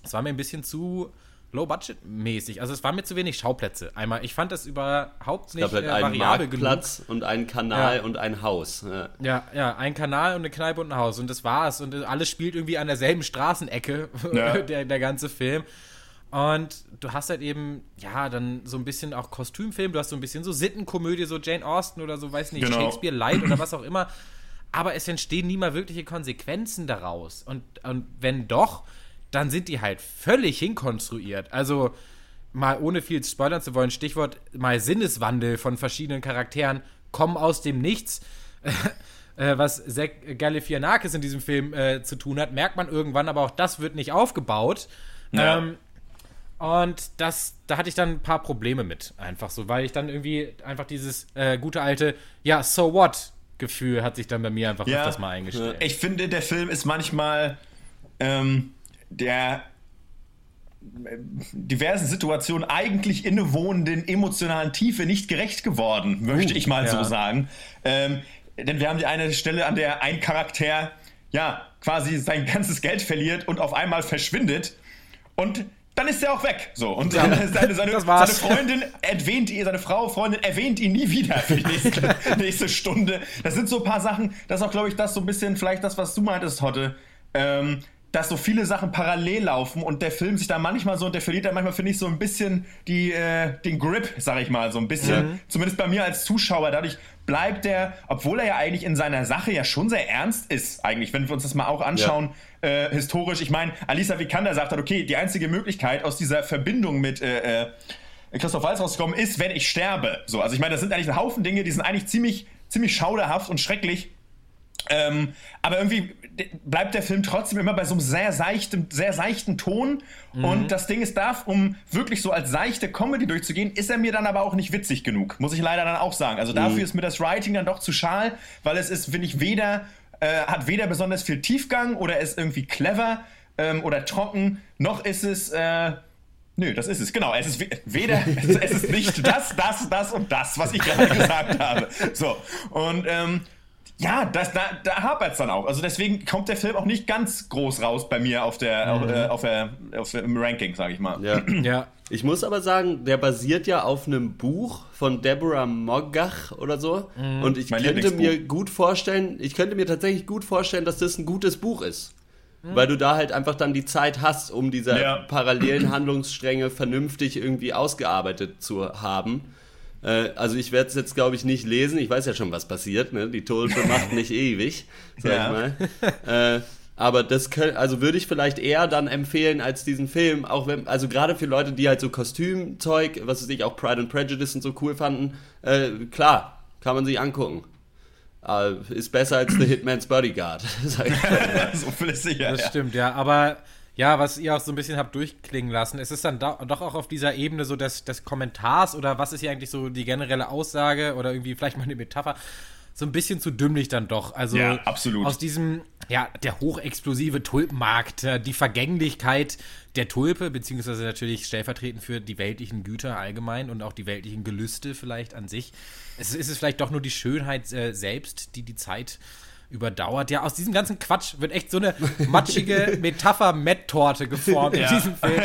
es war mir ein bisschen zu Low-Budget-mäßig. Also es waren mir zu wenig Schauplätze. Einmal, ich fand das überhaupt nicht ich glaub, halt äh, variabel einen Marktplatz genug. und einen Kanal ja. und ein Haus. Ja. ja. ja, ein Kanal und eine Kneipe und ein Haus und das war's. Und alles spielt irgendwie an derselben Straßenecke, *laughs* ja. der, der ganze Film. Und du hast halt eben, ja, dann so ein bisschen auch Kostümfilm, du hast so ein bisschen so Sittenkomödie, so Jane Austen oder so, weiß nicht, genau. Shakespeare Light oder was auch immer. Aber es entstehen nie mal wirkliche Konsequenzen daraus. Und, und wenn doch, dann sind die halt völlig hinkonstruiert. Also mal ohne viel spoilern zu wollen, Stichwort mal Sinneswandel von verschiedenen Charakteren kommen aus dem Nichts. *laughs* äh, was Zach Galifianakis in diesem Film äh, zu tun hat, merkt man irgendwann, aber auch das wird nicht aufgebaut. Ja. Ähm, und das, da hatte ich dann ein paar Probleme mit, einfach so, weil ich dann irgendwie einfach dieses äh, gute alte, ja, so what Gefühl hat sich dann bei mir einfach ja, öfters mal eingestellt. Ich finde, der Film ist manchmal ähm, der äh, diversen Situationen eigentlich innewohnenden emotionalen Tiefe nicht gerecht geworden, möchte uh, ich mal ja. so sagen. Ähm, denn wir haben die eine Stelle, an der ein Charakter ja quasi sein ganzes Geld verliert und auf einmal verschwindet und dann ist er auch weg. So. Und ja, seine, seine, seine, *laughs* Freundin erwähnt ihn, seine Frau, Freundin erwähnt ihn nie wieder für die nächste, *laughs* *laughs* nächste Stunde. Das sind so ein paar Sachen, das ist auch, glaube ich, das so ein bisschen, vielleicht das, was du meintest, Hotte. Ähm, dass so viele Sachen parallel laufen und der Film sich da manchmal so und der verliert da manchmal, finde ich, so ein bisschen die, äh, den Grip, sag ich mal, so ein bisschen. Mhm. Zumindest bei mir als Zuschauer. Dadurch bleibt er, obwohl er ja eigentlich in seiner Sache ja schon sehr ernst ist, eigentlich, wenn wir uns das mal auch anschauen, ja. äh, historisch. Ich meine, Alisa Vikander sagt hat, okay, die einzige Möglichkeit aus dieser Verbindung mit äh, äh, Christoph Waltz rauszukommen ist, wenn ich sterbe. So, also ich meine, das sind eigentlich ein Haufen Dinge, die sind eigentlich ziemlich, ziemlich schauderhaft und schrecklich. Ähm, aber irgendwie bleibt der Film trotzdem immer bei so einem sehr seichten, sehr seichten Ton. Mhm. Und das Ding ist, darf, um wirklich so als seichte Comedy durchzugehen, ist er mir dann aber auch nicht witzig genug. Muss ich leider dann auch sagen. Also dafür mhm. ist mir das Writing dann doch zu schal, weil es ist, finde ich, weder, äh, hat weder besonders viel Tiefgang oder ist irgendwie clever ähm, oder trocken, noch ist es, äh, Nö, das ist es, genau. Es ist weder, *laughs* es ist nicht das, das, das und das, was ich gerade gesagt habe. So. Und ähm, ja, das, da, da hapert es dann auch. Also deswegen kommt der Film auch nicht ganz groß raus bei mir auf der, mhm. äh, auf der, auf der im Ranking, sage ich mal. Ja. *clears throat* ja. Ich muss aber sagen, der basiert ja auf einem Buch von Deborah Mogach oder so. Mhm. Und ich mein könnte mir gut vorstellen, ich könnte mir tatsächlich gut vorstellen, dass das ein gutes Buch ist. Mhm. Weil du da halt einfach dann die Zeit hast, um diese ja. parallelen Handlungsstränge vernünftig irgendwie ausgearbeitet zu haben. Äh, also ich werde es jetzt, glaube ich, nicht lesen. Ich weiß ja schon, was passiert. Ne? Die Tulpe *laughs* macht nicht ewig, sag ja. ich mal. *laughs* Äh, aber das können, also würde ich vielleicht eher dann empfehlen als diesen Film, auch wenn, also gerade für Leute, die halt so Kostümzeug, was weiß ich, auch Pride and Prejudice und so cool fanden, äh, klar, kann man sich angucken. Äh, ist besser als The Hitman's Bodyguard, *laughs* sag ich so ist sicher. Das ja. stimmt, ja, aber ja, was ihr auch so ein bisschen habt durchklingen lassen, es ist dann do doch auch auf dieser Ebene so des, des Kommentars oder was ist hier eigentlich so die generelle Aussage oder irgendwie vielleicht mal eine Metapher, so ein bisschen zu dümmlich dann doch. Also ja, absolut. aus diesem, ja, der hochexplosive Tulpenmarkt, die Vergänglichkeit der Tulpe, beziehungsweise natürlich stellvertretend für die weltlichen Güter allgemein und auch die weltlichen Gelüste vielleicht an sich. Es ist es vielleicht doch nur die Schönheit äh, selbst, die die Zeit überdauert. Ja, aus diesem ganzen Quatsch wird echt so eine matschige *laughs* Metapher-Met-Torte geformt ja. in diesem Film.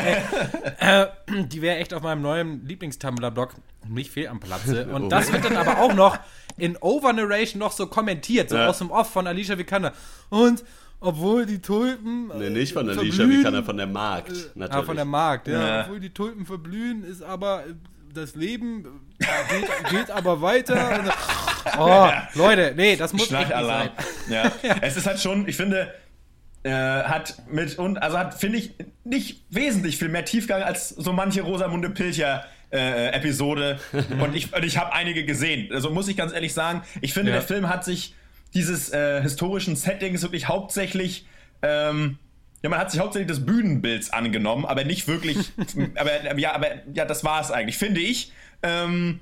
Äh, die wäre echt auf meinem neuen Lieblings-Tumblr-Blog nicht fehl am Platze. *laughs* Und oh. das wird dann aber auch noch in Overnarration noch so kommentiert, so ja. aus dem Off von Alicia Vikander. Und obwohl die Tulpen. Nee, nicht von der verblühen, Lisha, wie kann er von der Markt, äh, natürlich. Ah, von der Markt, ja. Ja. Obwohl die Tulpen verblühen, ist aber äh, das Leben geht, geht aber weiter. Oh, Leute, nee, das muss nicht sein. Ja. es ist halt schon, ich finde, äh, hat mit und also hat, finde ich, nicht wesentlich viel mehr Tiefgang als so manche Rosamunde Pilcher. Äh, Episode *laughs* und ich, und ich habe einige gesehen. Also muss ich ganz ehrlich sagen, ich finde, Ja. der Film hat sich dieses äh, historischen Settings wirklich hauptsächlich ähm, ja, man hat sich hauptsächlich des Bühnenbilds angenommen, aber nicht wirklich. *laughs* aber ja, aber ja, das war es eigentlich, finde ich. Ähm,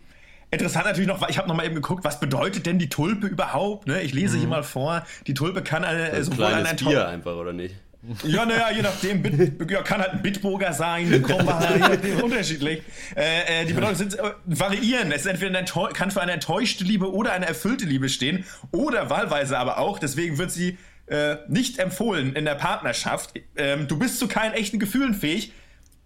interessant natürlich noch, ich habe noch mal eben geguckt, was bedeutet denn die Tulpe überhaupt? Ne? Ich lese hier mal vor. Die Tulpe kann eine äh, Ein sowohl kleines ein Bier einfach, oder nicht? ja, naja, je nachdem, Bit, ja, kann halt ein Bitburger sein, ein Krombacher, je nachdem, unterschiedlich. Äh, äh, die Bedeutung sind, äh, variieren. Es ist entweder kann für eine enttäuschte Liebe oder eine erfüllte Liebe stehen. Oder wahlweise aber auch, deswegen wird sie äh, nicht empfohlen in der Partnerschaft. Ähm, du bist zu keinen echten Gefühlen fähig.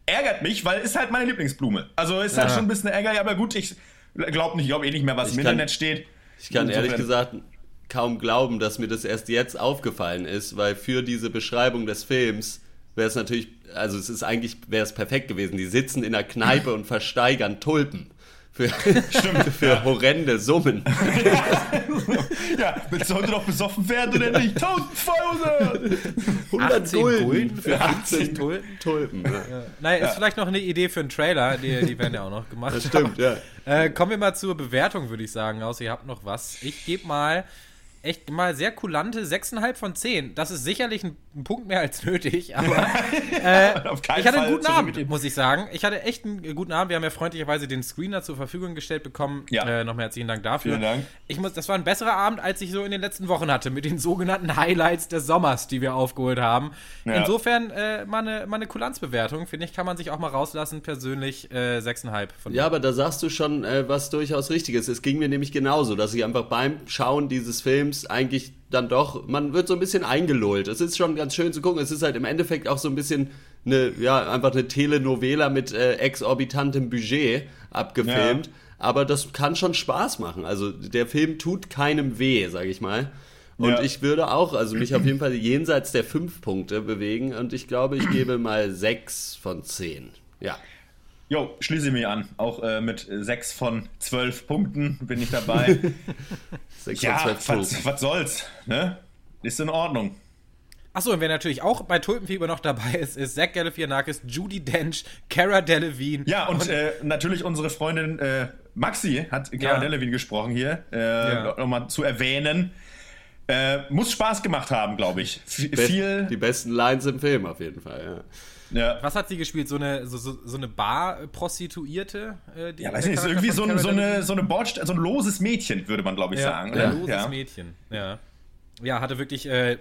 Ärgert mich, weil ist halt meine Lieblingsblume. Also ist halt Ja. schon ein bisschen ärgerlich, aber gut, ich glaube nicht, ich glaube eh nicht mehr, was Ich im kann- Internet steht. Ich kann ehrlich Insofern- gesagt kaum glauben, dass mir das erst jetzt aufgefallen ist, weil für diese Beschreibung des Films wäre es natürlich, also es ist eigentlich, wäre es perfekt gewesen. Die sitzen in der Kneipe *laughs* und versteigern Tulpen. Für, *laughs* für horrende Summen. *laughs* Ja, willst du heute noch besoffen werden oder nicht? 1200! 100 18 Gulden Gulden für 18 Tulpen? Tulpen. Ja. Naja, ist vielleicht noch eine Idee für einen Trailer, die, die werden ja auch noch gemacht. Das stimmt, ja. Äh, kommen wir mal zur Bewertung, würde ich sagen, außer ihr habt noch was. Ich gebe mal echt mal sehr kulante 6,5 von 10. Das ist sicherlich ein, ein Punkt mehr als nötig, aber *laughs* äh, *laughs* Auf keinen ich hatte einen guten Abend, muss ich sagen. Ich hatte echt einen guten Abend. Wir haben ja freundlicherweise den Screener zur Verfügung gestellt bekommen. Ja. Äh, Nochmal herzlichen Dank dafür. Vielen Dank. Ich muss, das war ein besserer Abend, als ich so in den letzten Wochen hatte, mit den sogenannten Highlights des Sommers, die wir aufgeholt haben. Ja. Insofern äh, mal eine, mal eine Kulanzbewertung, finde ich, kann man sich auch mal rauslassen. Persönlich äh, 6,5 von Ja, aber da sagst du schon äh, was durchaus Richtiges. Es ging mir nämlich genauso, dass ich einfach beim Schauen dieses Films eigentlich dann doch, man wird so ein bisschen eingelullt. Es ist schon ganz schön zu gucken. Es ist halt im Endeffekt auch so ein bisschen eine, ja, einfach eine Telenovela mit äh, exorbitantem Budget abgefilmt. Aber das kann schon Spaß machen. Also der Film tut keinem weh, sag ich mal. Und Ja. ich würde auch, also mich auf jeden Fall jenseits der fünf Punkte bewegen. Und ich glaube, ich gebe mal sechs von zehn. Ja. Jo, schließe ich mich an. Auch äh, mit 6 von 12 Punkten bin ich dabei. *laughs* Sechs ja, von zwölf Tulpen. was, was soll's, ne? Ist in Ordnung. Achso, und wer natürlich auch bei Tulpenfieber noch dabei ist, ist Zach Galifianakis, Judy Dench, Cara Delevingne. Ja, und, äh, natürlich unsere Freundin äh, Maxi hat Cara Ja. Delevingne gesprochen hier. Äh, Ja. Nochmal zu erwähnen. Äh, muss Spaß gemacht haben, glaube ich. V Best- viel. Die besten Lines im Film auf jeden Fall, ja. Ja. Was hat sie gespielt? So eine, so, so, so eine Bar-Prostituierte? Äh, Ja, weiß nicht, ist irgendwie so ein, so, eine, so, eine Bordst so ein loses Mädchen, würde man, glaube ich, ja, sagen. Ein loses ja. Mädchen, ja. Ja, hatte wirklich äh,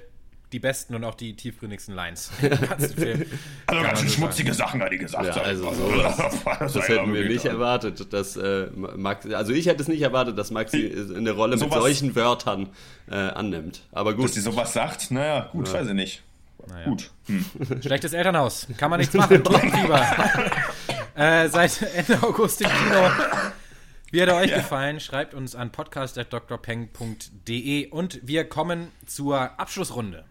die besten und auch die tiefgründigsten Lines. im ganzen Film. Also ganz schön so schmutzige Sachen hat die gesagt. Ja, also sowas. *laughs* das Das hätten wir nicht erwartet, dass äh, Max, also ich hätte es nicht erwartet, dass Maxi eine Rolle mit Sowas- solchen Wörtern äh, annimmt. Aber Dass gut, die sowas sagt, naja, gut, weiß ich nicht. Gut. Hm. *laughs* Schlechtes Elternhaus. Kann man nichts machen. Tulpenfieber. *laughs* äh, seit Ende August im Kino. Wie hat er euch gefallen? Schreibt uns an podcast.drpeng.de und wir kommen zur Abschlussrunde.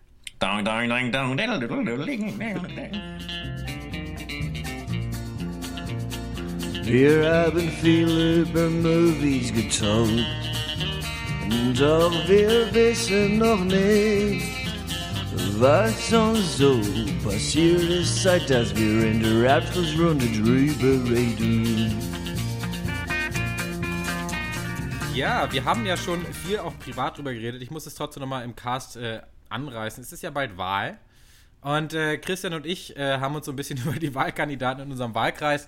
Wir haben viel über Movies getankt. Doch wir wissen noch nicht, was uns so passiert ist, seit dass wir in der Abschlussrunde drüber reden. Ja, wir haben ja schon viel auch privat drüber geredet. Ich muss es trotzdem nochmal im Cast äh, anreißen. Es ist ja bald Wahl. Und äh, Christian und ich äh, haben uns so ein bisschen *laughs* über die Wahlkandidaten in unserem Wahlkreis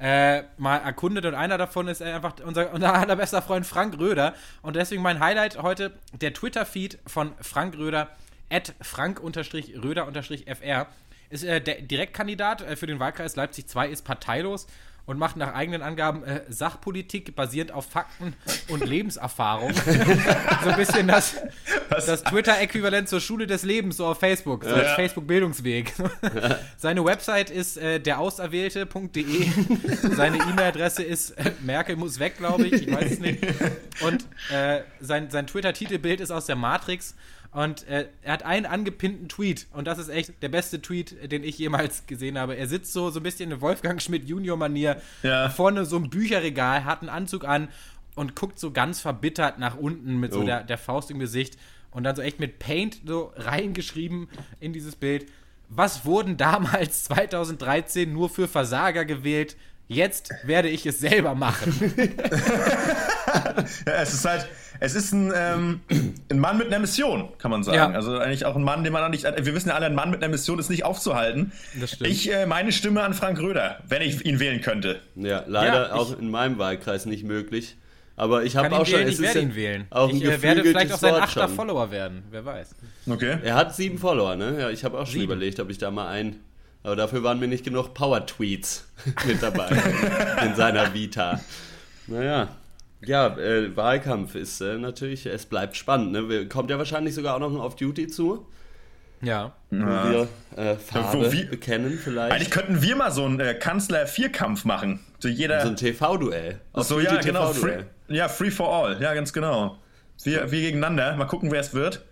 äh, mal erkundet. Und einer davon ist einfach unser, unser allerbester Freund Frank Röder. Und deswegen mein Highlight heute der Twitter-Feed von Frank Röder, at frank-röder-fr. Ist äh, der Direktkandidat äh, für den Wahlkreis Leipzig 2, ist parteilos und macht nach eigenen Angaben äh, Sachpolitik basierend auf Fakten und Lebenserfahrung. *laughs* so ein bisschen das, das Twitter-Äquivalent zur Schule des Lebens, so auf Facebook, so als Facebook-Bildungsweg. *laughs* Seine Website ist äh, derauserwählte.de. Seine E-Mail-Adresse ist äh, Merkel muss weg, glaube ich. Ich weiß es nicht. Und äh, sein, sein Twitter-Titelbild ist aus der Matrix. Und äh, er hat einen angepinnten Tweet. Und das ist echt der beste Tweet, den ich jemals gesehen habe. Er sitzt so, so ein bisschen in Wolfgang Schmidt Junior-Manier Ja. vorne so einem Bücherregal, hat einen Anzug an und guckt so ganz verbittert nach unten mit so Oh. der, der Faust im Gesicht. Und dann so echt mit Paint so reingeschrieben in dieses Bild. Was wurden damals *laughs* 2013 nur für Versager gewählt? Jetzt werde ich es selber machen. *laughs* *laughs* Ja, es ist halt, es ist ein, ähm, ein Mann mit einer Mission, kann man sagen. Ja. Also eigentlich auch ein Mann, den man auch nicht, wir wissen ja alle, ein Mann mit einer Mission ist nicht aufzuhalten. Das stimmt. Ich, äh, meine Stimme an Frank Röder, wenn ich ihn wählen könnte. Ja, leider Ja, ich- auch in meinem Wahlkreis nicht möglich. Aber ich habe auch schon. wählen, es ich ist werde ihn wählen. Auch ich äh, werde vielleicht auch sein achter. Follower werden. Wer weiß. Okay. Er hat sieben Follower, ne? Ja, ich habe auch schon Sieben. überlegt, ob ich da mal ein. Aber dafür waren mir nicht genug Power-Tweets *laughs* mit dabei *laughs* in seiner Vita. Naja. Ja, äh, Wahlkampf ist äh, natürlich, es bleibt spannend. Ne? Kommt ja wahrscheinlich sogar auch noch ein Off-Duty zu, Ja. wo wir äh, Farbe Wo wir- bekennen vielleicht. Eigentlich könnten wir mal so einen äh, Kanzler-Vierkampf machen. So jeder. so ein TV-Duell. so, ja, genau. Free, ja, free for all. Ja, ganz genau. Wir, wir gegeneinander. Mal gucken, wer es wird.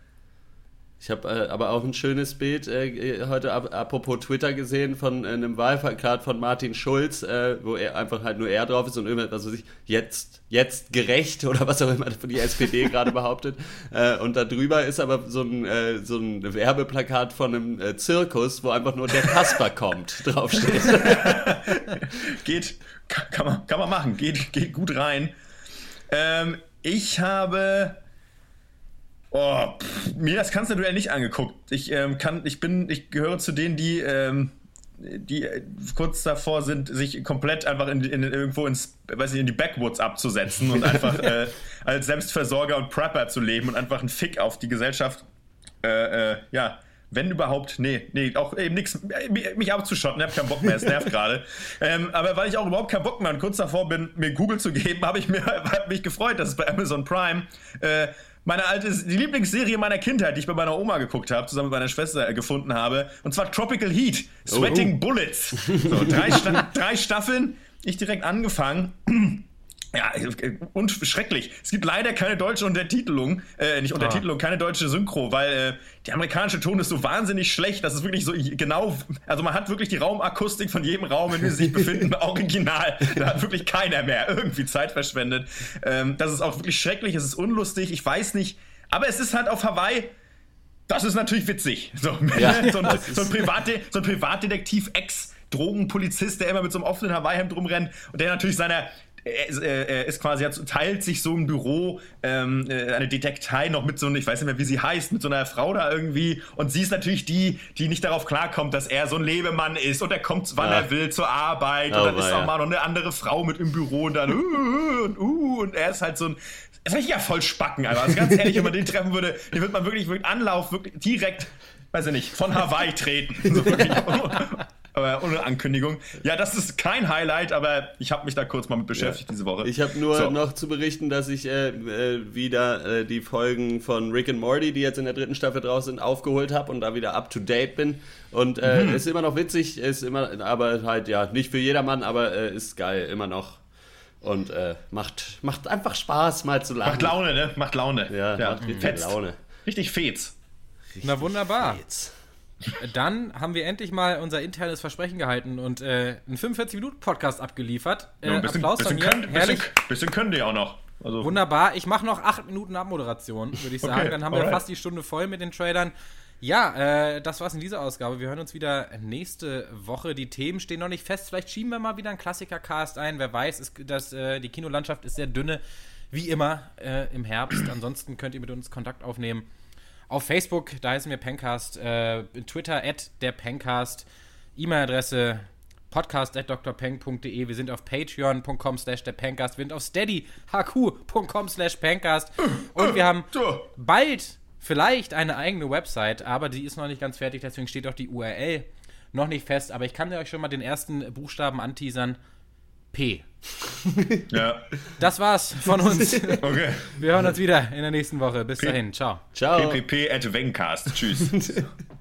Ich habe äh, aber auch ein schönes Bild äh, heute ap apropos Twitter gesehen von äh, einem Wahlplakat von Martin Schulz, äh, wo er einfach halt nur er drauf ist und irgendwas, was weiß ich, jetzt, jetzt gerecht oder was auch immer die SPD *laughs* gerade behauptet. Äh, und da drüber ist aber so ein, äh, so ein Werbeplakat von einem äh, Zirkus, wo einfach nur der Kasper kommt, *laughs* draufsteht. *laughs* Geht, kann, kann, man, kann man machen. Geht, geht gut rein. Ähm, ich habe. Oh, pff, mir das Kanzlerduell nicht angeguckt. Ich ähm, kann, ich bin, ich gehöre zu denen, die, ähm, die äh, kurz davor sind, sich komplett einfach in, in, irgendwo ins, weiß ich, in die Backwoods abzusetzen und einfach *laughs* äh, als Selbstversorger und Prepper zu leben und einfach einen Fick auf die Gesellschaft äh, äh, ja, wenn überhaupt, nee, nee, auch eben nichts, mich abzuschotten, ich hab keinen Bock mehr, es nervt *laughs* gerade. Ähm, aber weil ich auch überhaupt keinen Bock mehr und kurz davor bin, mir Google zu geben, *laughs* habe ich mir, hab mich gefreut, dass es bei Amazon Prime äh, meine alte, die Lieblingsserie meiner Kindheit, die ich bei meiner Oma geguckt habe, zusammen mit meiner Schwester äh, gefunden habe, und zwar Tropical Heat, Sweating Bullets. So, drei, *laughs* drei Staffeln, ich direkt angefangen. Ja, und schrecklich. Es gibt leider keine deutsche Untertitelung, äh, nicht Untertitelung, keine deutsche Synchro, weil äh, die amerikanische Ton ist so wahnsinnig schlecht, dass es wirklich so genau, also man hat wirklich die Raumakustik von jedem Raum, in dem sie sich befinden, *laughs* original. Da hat wirklich keiner mehr irgendwie Zeit verschwendet. Ähm, das ist auch wirklich schrecklich, es ist unlustig, ich weiß nicht, aber es ist halt auf Hawaii. Das ist natürlich witzig. So, Ja, *laughs* so, ein, *laughs* so, ein Private, so ein Privatdetektiv, Ex-Drogenpolizist, der immer mit so einem offenen Hawaii-Hemd rumrennt und der natürlich seiner er, er ist quasi, er teilt sich so ein Büro, ähm, äh, eine Detektei noch mit so einer, ich weiß nicht mehr, wie sie heißt, mit so einer Frau da irgendwie. Und sie ist natürlich die, die nicht darauf klarkommt, dass er so ein Lebemann ist und er kommt, wann Ja. er will, zur Arbeit. Oh, und dann ist auch mal noch eine andere Frau mit im Büro und dann, uh, *laughs* und, uh, und er ist halt so ein, ist richtig ja voll Spacken, aber also ganz ehrlich, wenn man den treffen würde, den würde man wirklich, wirklich Anlauf, wirklich direkt, weiß ich nicht, von Hawaii treten. So *laughs* aber ohne Ankündigung. Ja, das ist kein Highlight, aber ich habe mich da kurz mal mit beschäftigt diese Woche. Ich habe nur So. noch zu berichten, dass ich äh, äh, wieder äh, die Folgen von Rick and Morty, die jetzt in der dritten Staffel draußen sind, aufgeholt habe und da wieder up to date bin. Und äh, Mhm. ist immer noch witzig, ist immer, aber halt ja nicht für jedermann, aber äh, ist geil immer noch und äh, macht macht einfach Spaß mal zu lachen. Macht Laune, ne? Macht Laune. Ja, macht richtig. Laune. Richtig fetz. Na wunderbar. Jetzt. Dann haben wir endlich mal unser internes Versprechen gehalten und äh, einen 45-Minuten-Podcast abgeliefert. Äh, Ja, ein bisschen, Applaus von bisschen, mir. könnt, Herrlich. bisschen, bisschen können die auch noch. Also, Wunderbar. Ich mache noch acht Minuten Abmoderation, würde ich *laughs* sagen. Okay, Dann haben wir alright. fast die Stunde voll mit den Trailern. Ja, äh, das war's in dieser Ausgabe. Wir hören uns wieder nächste Woche. Die Themen stehen noch nicht fest. Vielleicht schieben wir mal wieder einen Klassiker-Cast ein. Wer weiß, ist, dass, äh, die Kinolandschaft ist sehr dünne, wie immer äh, im Herbst. Ansonsten könnt ihr mit uns Kontakt aufnehmen. Auf Facebook, da heißen wir Pencast. Äh, Twitter, at der Pencast. E-Mail-Adresse podcast at drpeng.de. Wir sind auf patreon.com slash der Pencast. Wir sind auf steadyhq.com slash Pencast. Und wir haben bald vielleicht eine eigene Website, aber die ist noch nicht ganz fertig, deswegen steht auch die URL noch nicht fest. Aber ich kann euch schon mal den ersten Buchstaben anteasern. P. Ja, Das war's von uns. *laughs* okay. Wir hören uns wieder in der nächsten Woche. Bis dahin. Ciao. Ciao. ppp at Wencast. Tschüss. *laughs*